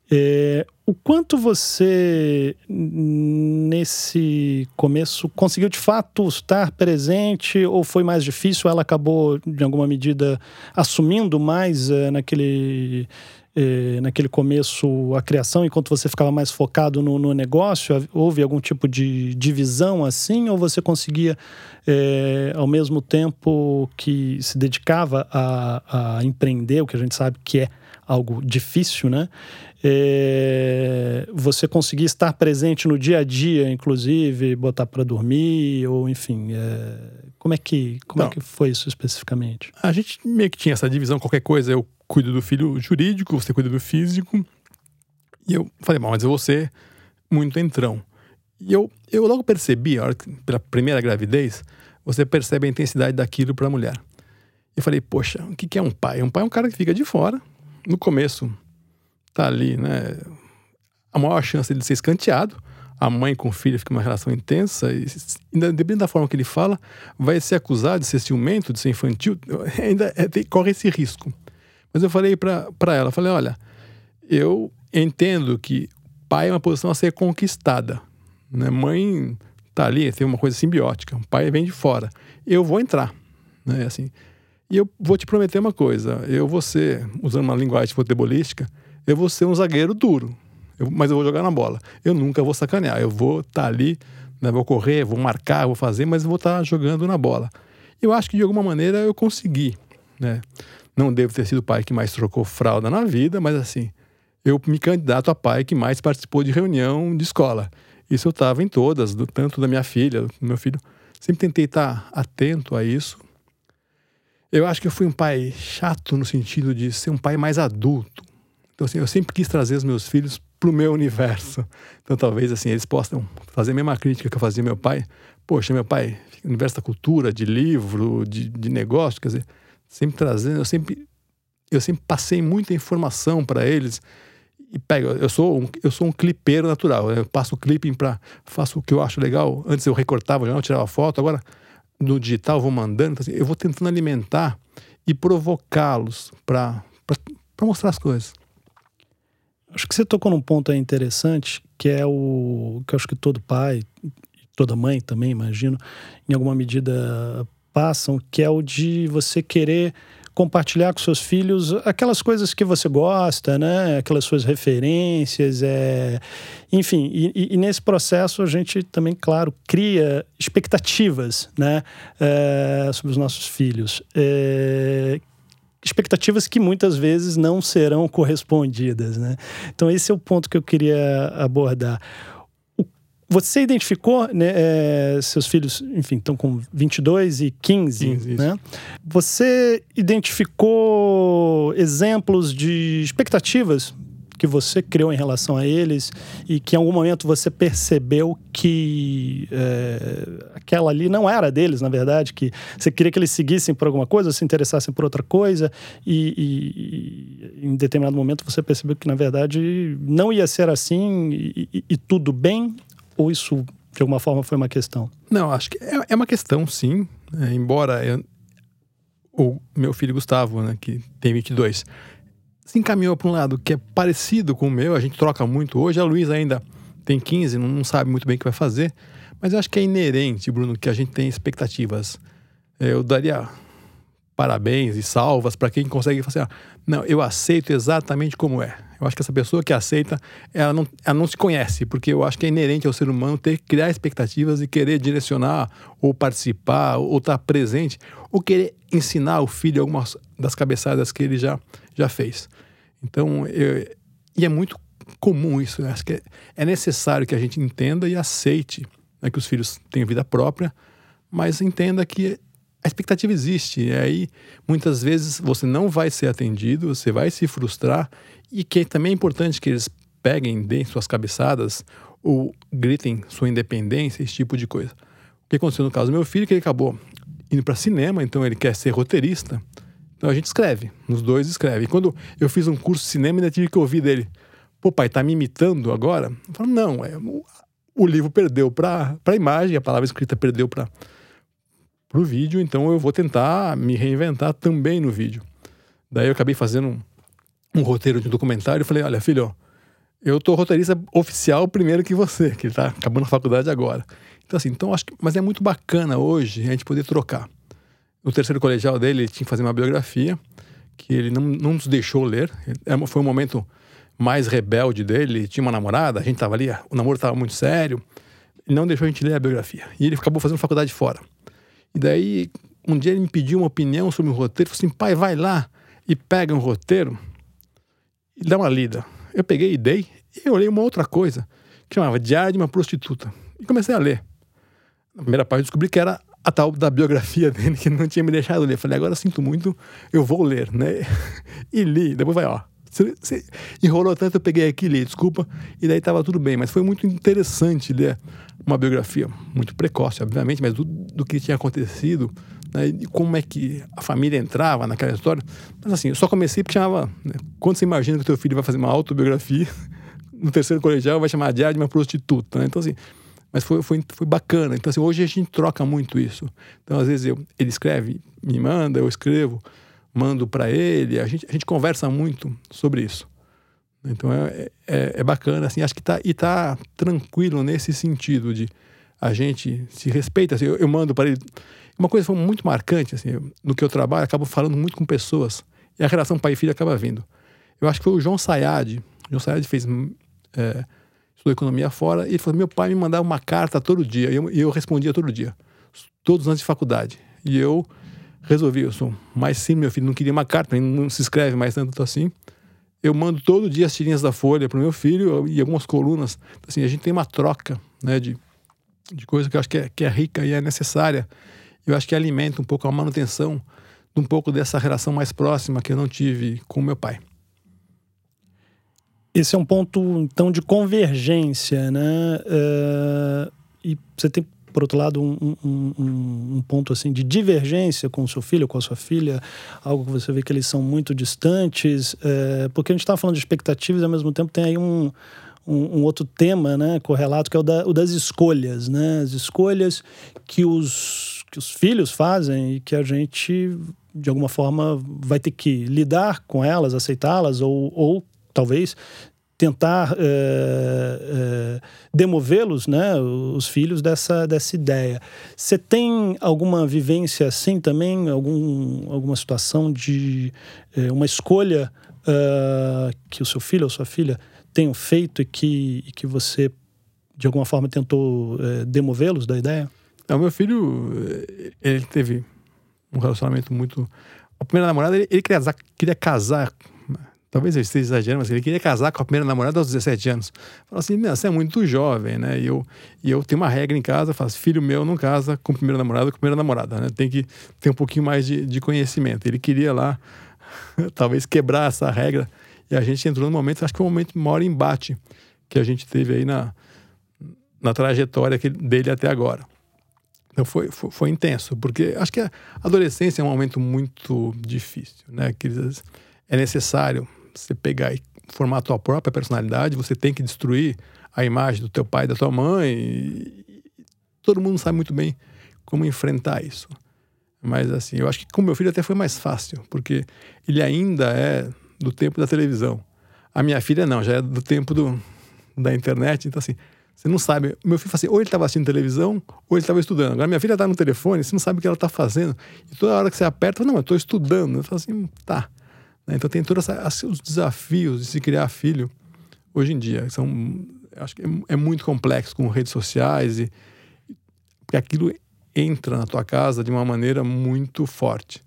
É, o quanto você, nesse começo, conseguiu de fato estar presente ou foi mais difícil? Ela acabou, de alguma medida, assumindo mais é, naquele, é, naquele começo a criação, enquanto você ficava mais focado no, no negócio? Houve algum tipo de divisão assim? Ou você conseguia, é, ao mesmo tempo que se dedicava a, a empreender, o que a gente sabe que é algo difícil, né? É, você conseguir estar presente no dia a dia, inclusive, botar para dormir, ou enfim, é, como é que como é que foi isso especificamente? A gente meio que tinha essa divisão, qualquer coisa, eu cuido do filho jurídico, você cuida do físico. E eu falei, mas eu vou ser muito entrão. E eu, eu logo percebi, que, pela primeira gravidez, você percebe a intensidade daquilo para a mulher. Eu falei, poxa, o que é um pai? Um pai é um cara que fica de fora, no começo tá ali, né? A maior chance de ser escanteado. A mãe com o filho fica uma relação intensa, e dependendo da forma que ele fala, vai ser acusado de ser ciumento, de ser infantil, ainda é, corre esse risco. Mas eu falei para ela, falei, olha, eu entendo que pai é uma posição a ser conquistada, né? Mãe tá ali, tem uma coisa simbiótica, o pai vem de fora. Eu vou entrar, né? Assim, e eu vou te prometer uma coisa: eu vou ser, usando uma linguagem futebolística, eu vou ser um zagueiro duro, eu, mas eu vou jogar na bola. Eu nunca vou sacanear, eu vou estar tá ali, né, vou correr, vou marcar, vou fazer, mas eu vou estar tá jogando na bola. Eu acho que de alguma maneira eu consegui, né? Não devo ter sido o pai que mais trocou fralda na vida, mas assim, eu me candidato a pai que mais participou de reunião de escola. Isso eu estava em todas, do, tanto da minha filha, do meu filho. Sempre tentei estar tá atento a isso eu acho que eu fui um pai chato no sentido de ser um pai mais adulto. Então, assim, eu sempre quis trazer os meus filhos para o meu universo. Então, talvez, assim, eles possam fazer a mesma crítica que eu fazia meu pai. Poxa, meu pai, universo da cultura, de livro, de, de negócio, quer dizer, sempre trazendo, eu sempre, eu sempre passei muita informação para eles. E pega, eu sou um, eu sou um clipeiro natural. Eu passo o clipping para, faço o que eu acho legal. Antes eu recortava, não tirava foto, agora no digital, vou mandando, então, assim, eu vou tentando alimentar e provocá-los para mostrar as coisas. Acho que você tocou num ponto aí interessante, que é o que eu acho que todo pai, toda mãe também, imagino, em alguma medida passam, que é o de você querer compartilhar com seus filhos aquelas coisas que você gosta, né? Aquelas suas referências, é... enfim. E, e, nesse processo a gente também, claro, cria expectativas, né? É, sobre os nossos filhos. É... Expectativas que muitas vezes não serão correspondidas, né? Então esse é o ponto que eu queria abordar você identificou, né, é, seus filhos, enfim, estão com 22 e 15, 15 né? Você identificou exemplos de expectativas que você criou em relação a eles e que em algum momento você percebeu que é, aquela ali não era deles, na verdade, que você queria que eles seguissem por alguma coisa, se interessassem por outra coisa e, e, e em determinado momento você percebeu que na verdade não ia ser assim e, e tudo bem ou isso de alguma forma foi uma questão? Não, acho que é, é uma questão, sim. É, embora eu, o meu filho Gustavo, né, que tem 22, se encaminhou para um lado que é parecido com o meu, a gente troca muito hoje. A Luísa ainda tem 15, não, sabe muito bem o que vai fazer, mas eu acho que é inerente, Bruno, que a gente tem expectativas. É, eu daria parabéns e salvas para quem consegue fazer. Assim, ah, não, eu aceito exatamente como é. Eu acho que essa pessoa que aceita, ela não, ela não se conhece, porque eu acho que é inerente ao ser humano ter criar expectativas e querer direcionar, ou participar, ou estar tá presente, ou querer ensinar o filho algumas das cabeçadas que ele já, já fez. Então, eu, e é muito comum isso. Né? Acho que é, é, necessário que a gente entenda e aceite né, que os filhos têm vida própria, mas entenda que a expectativa existe. E aí, muitas vezes, você não vai ser atendido, você vai se frustrar, e que também é importante que eles peguem, deem suas cabeçadas, ou gritem sua independência, esse tipo de coisa. O que aconteceu no caso do meu filho, que ele acabou indo para cinema, então ele quer ser roteirista. Então a gente escreve, nos dois escreve. E quando eu fiz um curso de cinema, ainda tive que ouvir dele: pô, pai, tá me imitando agora? Eu falo, não, é, o, o livro perdeu para a imagem, a palavra escrita perdeu para o vídeo, então eu vou tentar me reinventar também no vídeo. Daí eu acabei fazendo um, um roteiro de um documentário e falei: olha, filho, eu tô roteirista oficial primeiro que você, que tá acabando a faculdade agora. Então, assim, então acho que, mas é muito bacana hoje a gente poder trocar no terceiro colegial dele, ele tinha que fazer uma biografia que ele não, não nos deixou ler. É foi um momento mais rebelde dele. Ele tinha uma namorada, a gente tava ali, o namoro tava muito sério. Ele não deixou a gente ler a biografia. E ele acabou fazendo faculdade fora. E daí, um dia ele me pediu uma opinião sobre o roteiro. Falei assim, pai, vai lá e pega um roteiro e dá uma lida. Eu peguei e dei. E eu olhei uma outra coisa, que chamava Diário de uma Prostituta. E comecei a ler. Na primeira eu descobri que era a tal da biografia dele que não tinha me deixado ler. Falei, agora sinto muito, eu vou ler, né? E li, depois vai, ó. Enrolou tanto, eu peguei aqui li, desculpa. E daí tava tudo bem, mas foi muito interessante ler uma biografia, muito precoce, obviamente, mas do, do que tinha acontecido, né? E como é que a família entrava naquela história. Mas assim, eu só comecei porque chamava. Né? Quando você imagina que o teu filho vai fazer uma autobiografia, no terceiro colegial vai chamar Diário de uma prostituta, né? Então, assim mas foi, foi, foi bacana. Então, assim, hoje a gente troca muito isso. Então, às vezes, eu, ele escreve, me manda, eu escrevo, mando para ele. A gente, a gente conversa muito sobre isso. Então, é, é, é bacana, assim, acho que tá, e tá tranquilo nesse sentido de a gente se respeita. Assim, eu, eu mando para ele. Uma coisa foi muito marcante, assim, no que eu trabalho, acabo falando muito com pessoas. E a relação pai e filho acaba vindo. Eu acho que foi o João Sayad. O João Sayad fez é, estudou economia fora, e ele falou: meu pai me mandava uma carta todo dia, e eu, eu respondia todo dia, todos antes de faculdade. E eu resolvi, eu sou mais sim, meu filho não queria uma carta, não se escreve mais tanto assim. Eu mando todo dia as tirinhas da Folha para o meu filho e algumas colunas. Assim, a gente tem uma troca né, de, de coisa que eu acho que é, que é rica e é necessária. Eu acho que alimenta um pouco a manutenção de um pouco dessa relação mais próxima que eu não tive com meu pai. Esse é um ponto, então, de convergência, né? Uh, e você tem, por outro lado, um, um, um, ponto, assim, de divergência com o seu filho, com a sua filha, algo que você vê que eles são muito distantes, uh, porque a gente estava falando de expectativas ao mesmo tempo, tem aí um, um, outro tema, né, correlato, que é o, da, o das escolhas, né? As escolhas que os, que os filhos fazem e que a gente de alguma forma vai ter que lidar com elas, aceitá-las ou, ou talvez tentar é, é, demovê-los, né, os filhos dessa, dessa ideia. Você tem alguma vivência assim também, algum, alguma situação de é, uma escolha que o seu filho ou sua filha tenham feito e que, e que você de alguma forma tentou demovê-los da ideia? É, o meu filho, ele teve um relacionamento muito. A primeira namorada, ele, ele queria, queria casar talvez eu esteja exagerando, mas ele queria casar com a primeira namorada aos 17 anos. Falou assim, você é muito jovem, né? E eu, e eu tenho uma regra em casa, faço, filho meu não casa com o primeiro namorado com primeira namorada, né? Tem que ter um pouquinho mais de, de conhecimento. Ele queria lá, talvez, quebrar essa regra. E a gente entrou no momento, acho que foi um momento maior embate que a gente teve aí na, na trajetória dele até agora. Então foi, foi, foi, intenso, porque acho que a adolescência é um momento muito difícil, né? Que é necessário você pegar e formar a tua própria personalidade, você tem que destruir a imagem do teu pai da tua mãe. E todo mundo sabe muito bem como enfrentar isso. Mas assim, eu acho que com meu filho até foi mais fácil, porque ele ainda é do tempo da televisão. A minha filha não, já é do tempo do, da internet, então assim, você não sabe. Meu filho fala assim, ou ele estava assistindo televisão, ou ele estava estudando. Agora minha filha está no telefone, você não sabe o que ela está fazendo. E toda hora que você aperta, não, eu estou estudando. Eu falo assim, tá. Né? Então tem todos os desafios de se criar filho hoje em dia. São, acho que é, é muito complexo com redes sociais e porque aquilo entra na tua casa de uma maneira muito forte,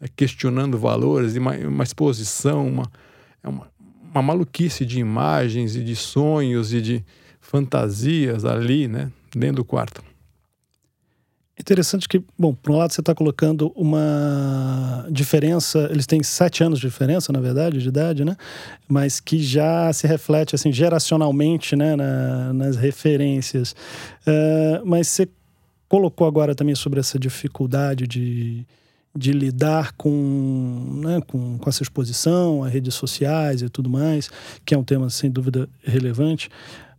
né? questionando valores, uma, uma exposição, uma, é uma, uma maluquice de imagens e de sonhos e de fantasias ali, né, dentro do quarto. Interessante que, bom, por um lado você está colocando uma diferença, eles têm sete anos de diferença, na verdade, de idade, né? Mas que já se reflete, assim, geracionalmente, né, na, nas referências. Uh, mas você colocou agora também sobre essa dificuldade de, de lidar com, né, com, com essa exposição, as redes sociais e tudo mais, que é um tema, sem dúvida, relevante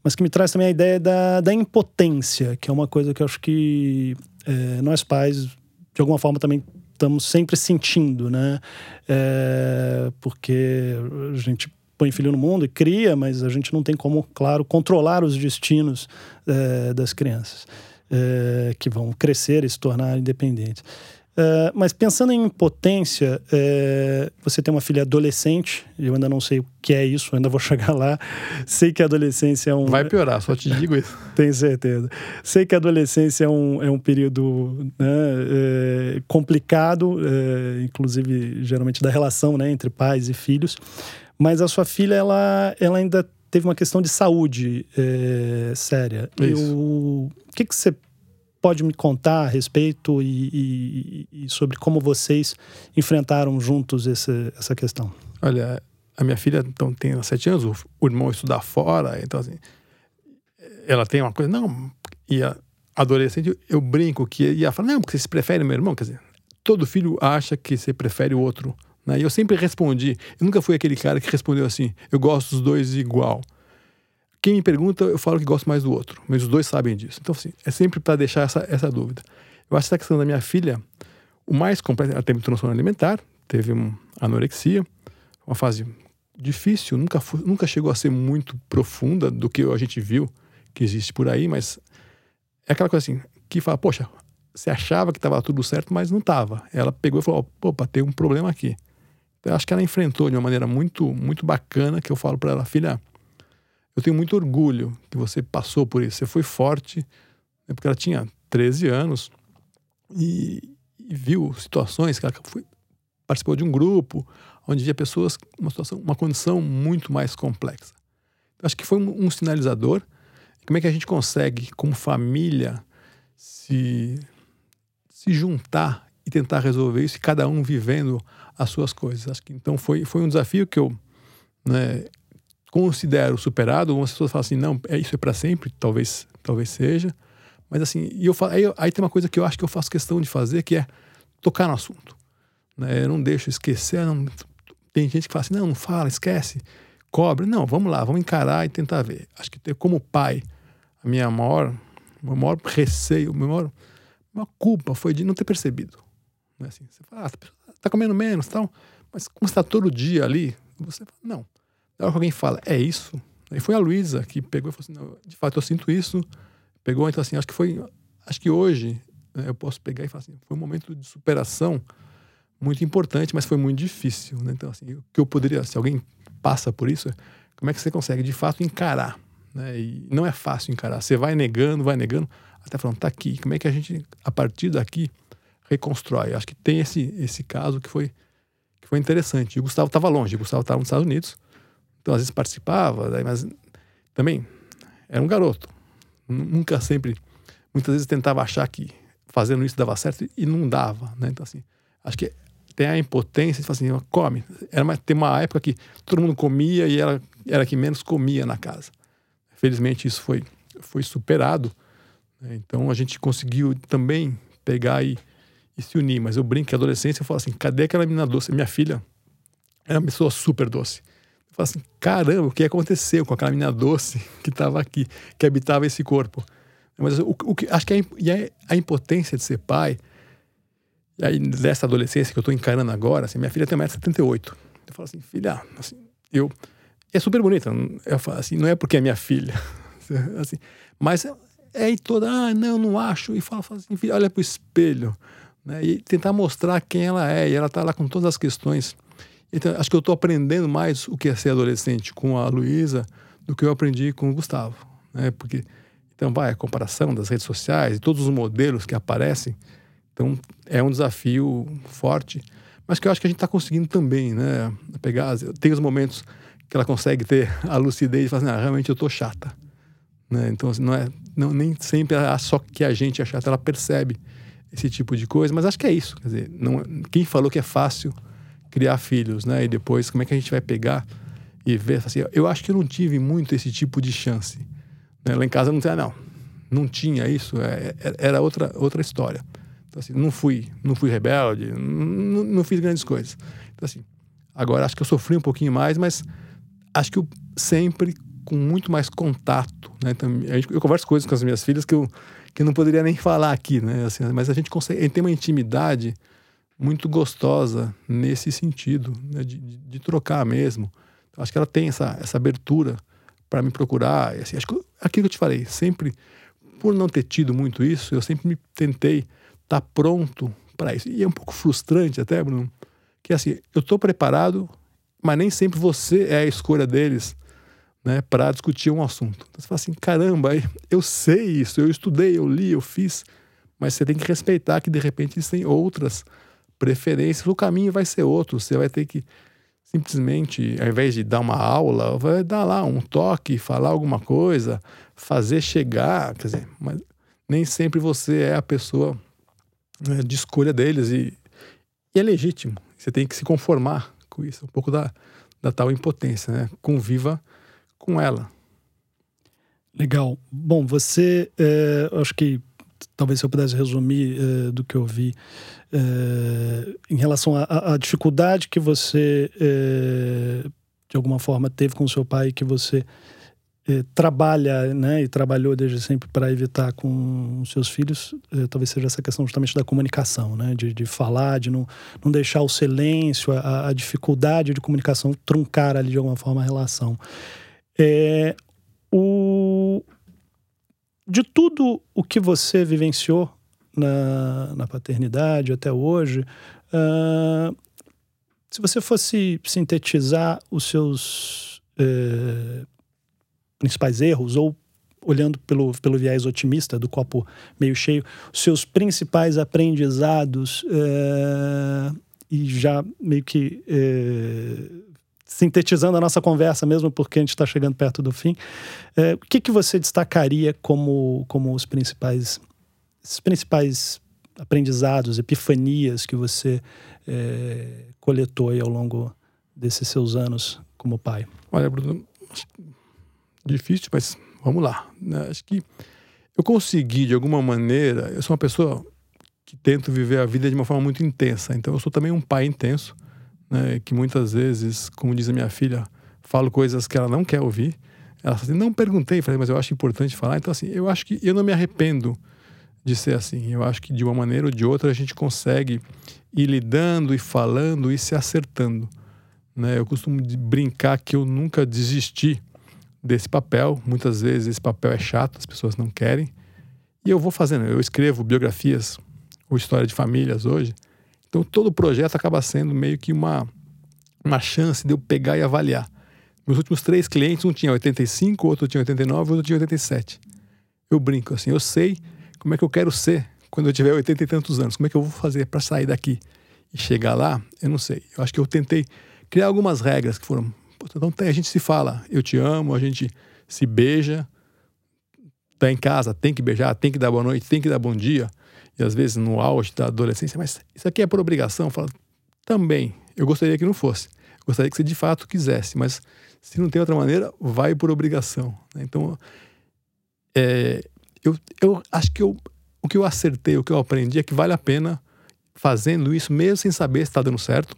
mas que me traz também a ideia da, da impotência, que é uma coisa que eu acho que é, nós pais, de alguma forma, também estamos sempre sentindo, né? É, porque a gente põe filho no mundo e cria, mas a gente não tem como, claro, controlar os destinos é, das crianças é, que vão crescer e se tornar independentes. Uh, mas pensando em impotência, uh, você tem uma filha adolescente, eu ainda não sei o que é isso, ainda vou chegar lá. Sei que a adolescência é um. Vai piorar, só te digo isso. Tenho certeza. Sei que a adolescência é um, é um período né, uh, complicado, inclusive geralmente da relação né, entre pais e filhos, mas a sua filha ela, ela ainda teve uma questão de saúde séria. Isso. o que, que você pode me contar a respeito e, e, e sobre como vocês enfrentaram juntos essa, questão? Olha, a minha filha então, tem sete anos, o, o irmão estuda fora, então assim, ela tem uma coisa, não, e a adolescente, eu brinco que ia falar, não, porque você prefere meu irmão, quer dizer, todo filho acha que você prefere o outro, né? E eu sempre respondi, eu nunca fui aquele cara que respondeu assim, eu gosto dos dois igual. Quem me pergunta, eu falo que gosto mais do outro, mas os dois sabem disso. Então, assim, é sempre para deixar essa, essa dúvida. Eu acho que essa questão da minha filha, o mais complexo, ela teve transtorno alimentar, teve uma anorexia, uma fase difícil, nunca, nunca chegou a ser muito profunda do que a gente viu que existe por aí, mas é aquela coisa assim, que fala, poxa, você achava que estava tudo certo, mas não estava. Ela pegou e falou, opa, tem um problema aqui. Então, eu acho que ela enfrentou de uma maneira muito, muito bacana, que eu falo para ela, filha, eu tenho muito orgulho que você passou por isso. Você foi forte, né, porque ela tinha 13 anos e, e viu situações que ela foi, participou de um grupo onde havia pessoas uma situação, uma condição muito mais complexa. Então, acho que foi um, um sinalizador. Como é que a gente consegue, como família, se, se juntar e tentar resolver isso, cada um vivendo as suas coisas. Acho que então foi, foi um desafio que eu né, considero superado. Algumas pessoas falam assim, não, é isso é para sempre, talvez, talvez seja. Mas assim, e eu aí, aí tem uma coisa que eu acho que eu faço questão de fazer, que é tocar no assunto. Né? Eu não deixo esquecer. Não, tem gente que fala assim, não, não fala, esquece, cobre. Não, vamos lá, vamos encarar e tentar ver. Acho que como pai, a minha maior, meu maior receio, meu maior, maior culpa foi de não ter percebido. Né? Assim, você fala, ah, tá comendo menos tal, mas como está todo dia ali, você fala, não na hora que alguém fala, é isso, aí foi a Luísa que pegou e falou assim, de fato eu sinto isso, pegou, então assim, acho que foi, acho que hoje né, eu posso pegar e falar assim, foi um momento de superação muito importante, mas foi muito difícil, né? Então assim, o que eu poderia, se alguém passa por isso, como é que você consegue de fato encarar, né? E não é fácil encarar, você vai negando, vai negando, até falando, tá aqui, como é que a gente, a partir daqui, reconstrói? Acho que tem esse, esse caso que foi que foi interessante. E o Gustavo estava longe, o Gustavo estava nos Estados Unidos, então às vezes participava, mas também era um garoto. Nunca sempre, muitas vezes tentava achar que fazendo isso dava certo e não dava, né? Então assim, acho que tem a impotência de falar assim, come. Era uma, tem uma época que todo mundo comia e ela era que menos comia na casa. Felizmente isso foi, foi superado. Né? Então a gente conseguiu também pegar e, e, se unir. Mas eu brinco que a adolescência, eu falo assim, cadê aquela menina doce? Minha filha era uma pessoa super doce. Eu falo assim, caramba, o que aconteceu com aquela menina doce que estava aqui, que habitava esse corpo? Mas o, o que acho que a, a impotência de ser pai, e aí dessa adolescência que eu estou encarando agora, assim, minha filha tem 1,78m. Eu falo assim, filha, assim, eu é super bonita. Eu falo assim, não é porque é minha filha, assim, mas é, é toda, ah, não, não acho. E fala, assim, filha, olha pro espelho, né? E tentar mostrar quem ela é. E ela tá lá com todas as questões. Então, acho que eu estou aprendendo mais o que é ser adolescente com a Luísa do que eu aprendi com o Gustavo, né? Porque então vai a comparação das redes sociais e todos os modelos que aparecem. Então é um desafio forte, mas que eu acho que a gente está conseguindo também, né? Pegar, tem os momentos que ela consegue ter a lucidez e falar assim, ah, realmente eu tô chata. Né? Então, assim, não é, não, nem sempre é só que a gente é chata, ela percebe esse tipo de coisa, mas acho que é isso. Quer dizer, não, quem falou que é fácil criar filhos, né? E depois, como é que a gente vai pegar e ver? Assim, eu acho que eu não tive muito esse tipo de chance. Né? Lá em casa não tinha, não. Não tinha isso, é, é era outra, outra história. Então, assim, não fui, não fui rebelde, não, não fiz grandes coisas. Então, assim, agora acho que eu sofri um pouquinho mais, mas acho que eu sempre com muito mais contato, né? Eu converso coisas com as minhas filhas que eu, que eu não poderia nem falar aqui, né? Assim, mas a gente consegue, a gente tem uma intimidade muito gostosa nesse sentido, né? de, de, trocar mesmo. Acho que ela tem essa, essa abertura para me procurar. Assim, acho que aquilo que eu te falei, sempre, por não ter tido muito isso, eu sempre me tentei estar tá pronto para isso. E é um pouco frustrante até, Bruno, que assim, eu estou preparado mas nem sempre você é a escolha deles né, para discutir um assunto. Então, você fala assim: caramba, eu sei isso, eu estudei, eu li, eu fiz, mas você tem que respeitar que de repente eles têm outras preferências, o caminho vai ser outro. Você vai ter que simplesmente, ao invés de dar uma aula, vai dar lá um toque, falar alguma coisa, fazer chegar. Quer dizer, mas nem sempre você é a pessoa né, de escolha deles e, e é legítimo. Você tem que se conformar com isso, um pouco da, da tal impotência, né? Conviva com ela. Legal. Bom, você, é, acho que talvez se eu pudesse resumir é, do que eu vi é, em relação à dificuldade que você, é, de alguma forma, teve com seu pai, que você eh, trabalha né, e trabalhou desde sempre para evitar com seus filhos, eh, talvez seja essa questão justamente da comunicação, né, de, de falar, de não, não deixar o silêncio, a, a dificuldade de comunicação truncar ali de alguma forma a relação. É, o, de tudo o que você vivenciou na, na paternidade até hoje, uh, se você fosse sintetizar os seus uh, principais erros ou olhando pelo, pelo viés otimista do copo meio cheio, seus principais aprendizados é, e já meio que é, sintetizando a nossa conversa mesmo, porque a gente está chegando perto do fim, é, o que, que você destacaria como, como os principais, os principais aprendizados, epifanias que você coletou ao longo desses seus anos como pai? Olha, Bruno, difícil, mas vamos lá. Né? Acho que eu consegui, de alguma maneira, eu sou uma pessoa que tento viver a vida de uma forma muito intensa. Então, eu sou também um pai intenso, né? que muitas vezes, como diz a minha filha, falo coisas que ela não quer ouvir. Ela assim, não perguntei, falei, mas eu acho importante falar. Então, assim, eu acho que eu não me arrependo de ser assim. Eu acho que de uma maneira ou de outra a gente consegue ir lidando e falando e se acertando. Né? Eu costumo brincar que eu nunca desisti desse papel. Muitas vezes esse papel é chato, as pessoas não querem. E eu vou fazendo, eu escrevo biografias ou história de famílias hoje. Então todo o projeto acaba sendo meio que uma, uma chance de eu pegar e avaliar. Meus últimos três clientes, um tinha 85, outro tinha 89, outro tinha 87. Eu brinco assim, eu sei como é que eu quero ser quando eu tiver 80 e tantos anos, como é que eu vou fazer para sair daqui e chegar lá, eu não sei. Eu acho que eu tentei criar algumas regras que foram. Então a gente se fala, eu te amo, a gente se beija, tá em casa, tem que beijar, tem que dar boa noite, tem que dar bom dia. E às vezes no auge da adolescência, mas isso aqui é por obrigação. Fala, também, eu gostaria que não fosse. Gostaria que você de fato quisesse, mas se não tem outra maneira, vai por obrigação. Então, é, eu, eu acho que eu, o que eu acertei, o que eu aprendi é que vale a pena fazendo isso mesmo sem saber se está dando certo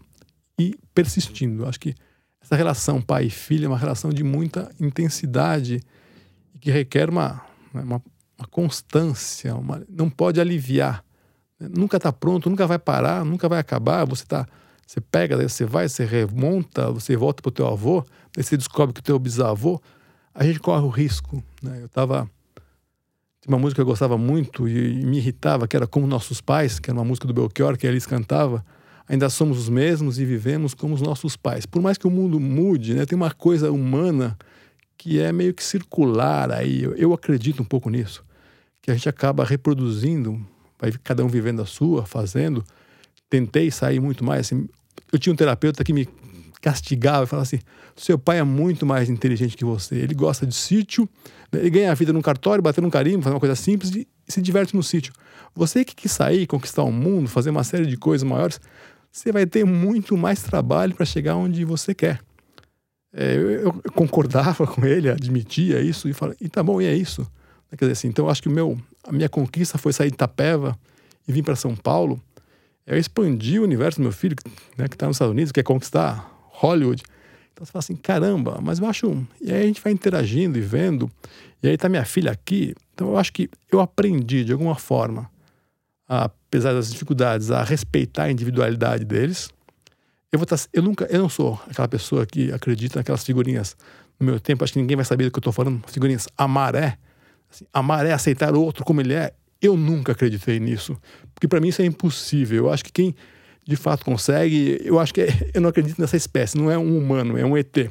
e persistindo. Eu acho que essa relação pai e filho é uma relação de muita intensidade e que requer uma, né, uma, uma constância, uma, não pode aliviar. Nunca está pronto, nunca vai parar, nunca vai acabar. Você tá, você pega, você vai, você remonta, você volta para o teu avô, daí você descobre que o teu bisavô, a gente corre o risco. Né? Eu estava uma música que eu gostava muito e, e, me irritava, que era Como Nossos Pais, que era uma música do Belchior que eles cantava. Ainda somos os mesmos e vivemos como os nossos pais. Por mais que o mundo mude, né, tem uma coisa humana que é meio que circular aí. Eu, eu acredito um pouco nisso. Que a gente acaba reproduzindo, vai cada um vivendo a sua, fazendo. Tentei sair muito mais. Assim, eu tinha um terapeuta que me castigava e falava assim: seu pai é muito mais inteligente que você. Ele gosta de sítio, né? ele ganha a vida num cartório, bater num carimbo, fazer uma coisa simples e se diverte no sítio. Você que quis sair, conquistar o mundo, fazer uma série de coisas maiores, você vai ter muito mais trabalho para chegar onde você quer. É, eu, eu, concordava com ele, admitia isso e falava, e tá bom, e é isso. Quer dizer assim, então acho que o meu, a minha conquista foi sair de Itapeva e vir para São Paulo. Eu expandi o universo do meu filho, né, que está nos Estados Unidos, quer conquistar Hollywood. Então você fala assim, caramba, mas eu acho. E aí a gente vai interagindo e vendo. E aí tá minha filha aqui. Então eu acho que eu aprendi de alguma forma, a, apesar das dificuldades, a respeitar a individualidade deles. Eu vou tá, eu nunca, eu não sou aquela pessoa que acredita naquelas figurinhas no meu tempo. Acho que ninguém vai saber do que eu estou falando. Figurinhas amar é, assim, amar é aceitar o outro como ele é. Eu nunca acreditei nisso, porque para mim isso é impossível. Eu acho que quem de fato consegue. Eu acho que é, eu não acredito nessa espécie, não é um humano, é um ET.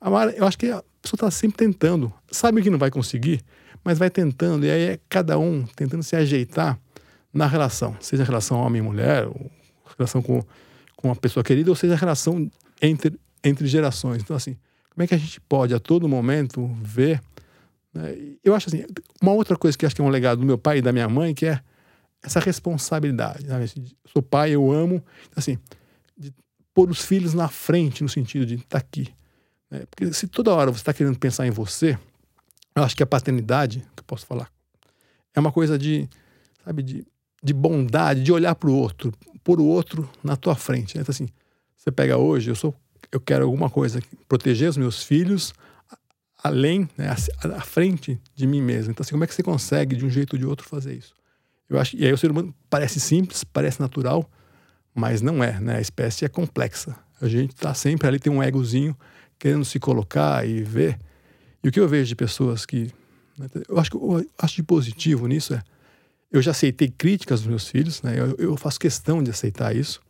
Amar, eu acho que a pessoa está sempre tentando, sabe que não vai conseguir, mas vai tentando, e aí é cada um tentando se ajeitar na relação, seja a relação homem mulher, ou relação com, com uma pessoa querida, ou seja a relação entre, entre gerações. Então, assim, como é que a gente pode a todo momento ver. Né? Eu acho assim, uma outra coisa que acho que é um legado do meu pai e da minha mãe, que é essa responsabilidade. Assim, sou pai, eu amo. Assim, de pôr os filhos na frente, no sentido de estar tá aqui. Né? Porque se toda hora você está querendo pensar em você, eu acho que a paternidade, que eu posso falar, é uma coisa de, sabe, de, de bondade, de olhar para o outro, pôr o outro na tua frente. Né? Então, assim, você pega hoje, eu sou, eu quero alguma coisa, proteger os meus filhos além, né, à frente de mim mesmo. Então, assim, como é que você consegue, de um jeito ou de outro, fazer isso? Eu acho, e aí o ser humano parece simples, parece natural, mas não é, né? A espécie é complexa. A gente está sempre ali, tem um egozinho querendo se colocar e ver. E o que eu vejo de pessoas que. Né, eu acho que eu acho de positivo nisso é. Eu já aceitei críticas dos meus filhos, né? Eu, eu faço questão de aceitar isso.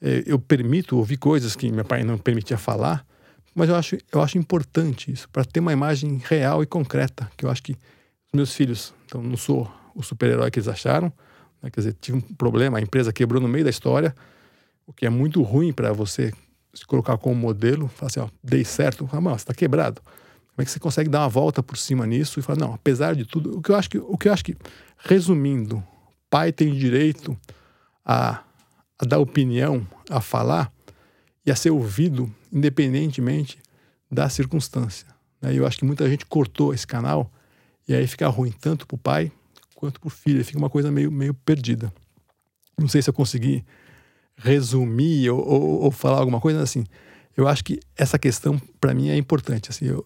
É, eu permito ouvir coisas que meu pai não permitia falar, mas eu acho, eu acho importante isso, para ter uma imagem real e concreta, que eu acho que os meus filhos, então não sou o super-herói que eles acharam. Né? Quer dizer, tive um problema, a empresa quebrou no meio da história, o que é muito ruim para você se colocar como modelo. Falar assim, ó, dei certo, fala, você está quebrado. Como é que você consegue dar uma volta por cima nisso e falar, não, apesar de tudo, o que eu acho que, o que, eu acho que resumindo, pai tem direito a, a dar opinião, a falar e a ser ouvido independentemente da circunstância. Né? Eu acho que muita gente cortou esse canal e aí fica ruim tanto para o pai quanto por filha. Fica uma coisa meio, meio perdida. Não sei se eu consegui resumir ou, ou, ou falar alguma coisa assim. Eu acho que essa questão, para mim, é importante. Assim, eu,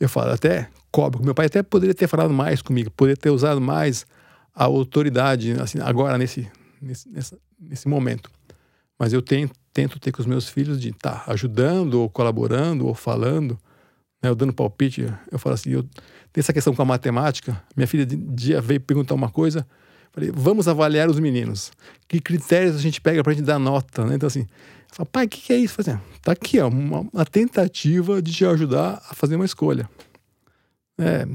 eu falo, até cobro. Meu pai até poderia ter falado mais comigo, poderia ter usado mais a autoridade, assim, agora, nesse, nesse, nessa, nesse momento. Mas eu tento, tento ter com os meus filhos de estar tá ajudando, ou colaborando, ou falando, né, eu dando palpite. Eu falo assim, eu, tem essa questão com a matemática. Minha filha de dia veio perguntar uma coisa. Falei, vamos avaliar os meninos. Que critérios a gente pega para a gente dar nota? Né? Então, assim, fala, pai, o que, que, é isso? Falei, assim, tá aqui, ó, uma, uma, tentativa de te ajudar a fazer uma escolha. É,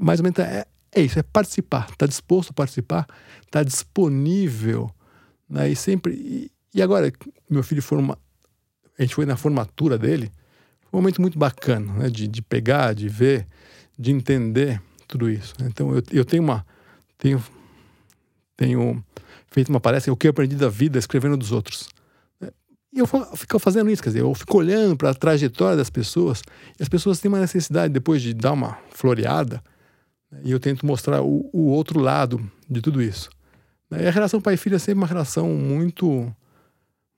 mais ou menos é, é isso, é participar. Está disposto a participar, está disponível. Né? E sempre. E, E agora, meu filho forma, a gente foi na formatura dele, foi um momento muito bacana, né? De, de pegar, de ver, de entender tudo isso. Então eu, eu tenho uma tenho tenho feito uma palestra o que eu aprendi da vida escrevendo dos outros. E eu fico fazendo isso, quer dizer, eu fico olhando para a trajetória das pessoas e as pessoas têm uma necessidade depois de dar uma floreada né? e eu tento mostrar o, o outro lado de tudo isso. E a relação pai filho é sempre uma relação muito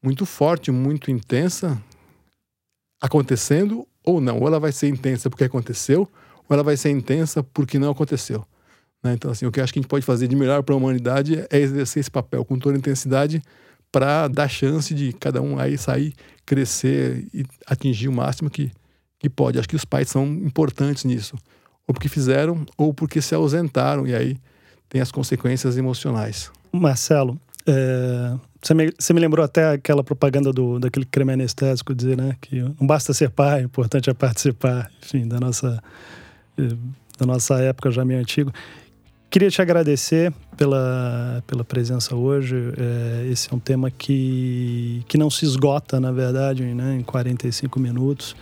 muito forte, muito intensa, acontecendo ou não. Ou ela vai ser intensa porque aconteceu, ou ela vai ser intensa porque não aconteceu. Né? Então, assim, o que eu acho que a gente pode fazer de melhor para a humanidade é exercer esse papel com toda intensidade para dar chance de cada um aí sair, crescer e atingir o máximo que, que pode. Acho que os pais são importantes nisso. Ou porque fizeram, ou porque se ausentaram, e aí tem as consequências emocionais. Marcelo, é, você, me, você me lembrou até aquela propaganda do, daquele creme anestésico, dizer né, que não basta ser pai, o importante é participar, enfim, da nossa, eh, da nossa época já meio antigo. Queria te agradecer pela, pela presença hoje. É, esse é um tema que, que não se esgota, na verdade, né, em 45 minutos.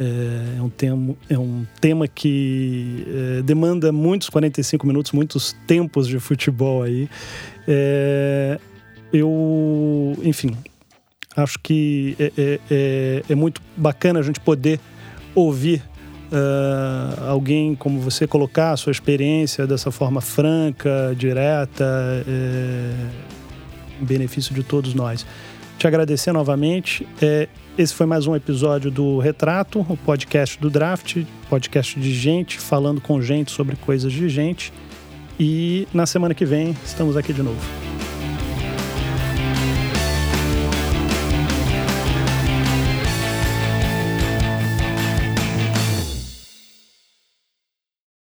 É, é um, tema, é um tema que é, demanda muitos 45 minutos, muitos tempos de futebol aí. É, eu, enfim, acho que é, é, é, é muito bacana a gente poder ouvir uh, alguém como você colocar a sua experiência dessa forma franca, direta, é, em benefício de todos nós. Te agradecer novamente. É, esse foi mais um episódio do Retrato, o podcast do Draft, podcast de gente falando com gente sobre coisas de gente. E na semana que vem estamos aqui de novo.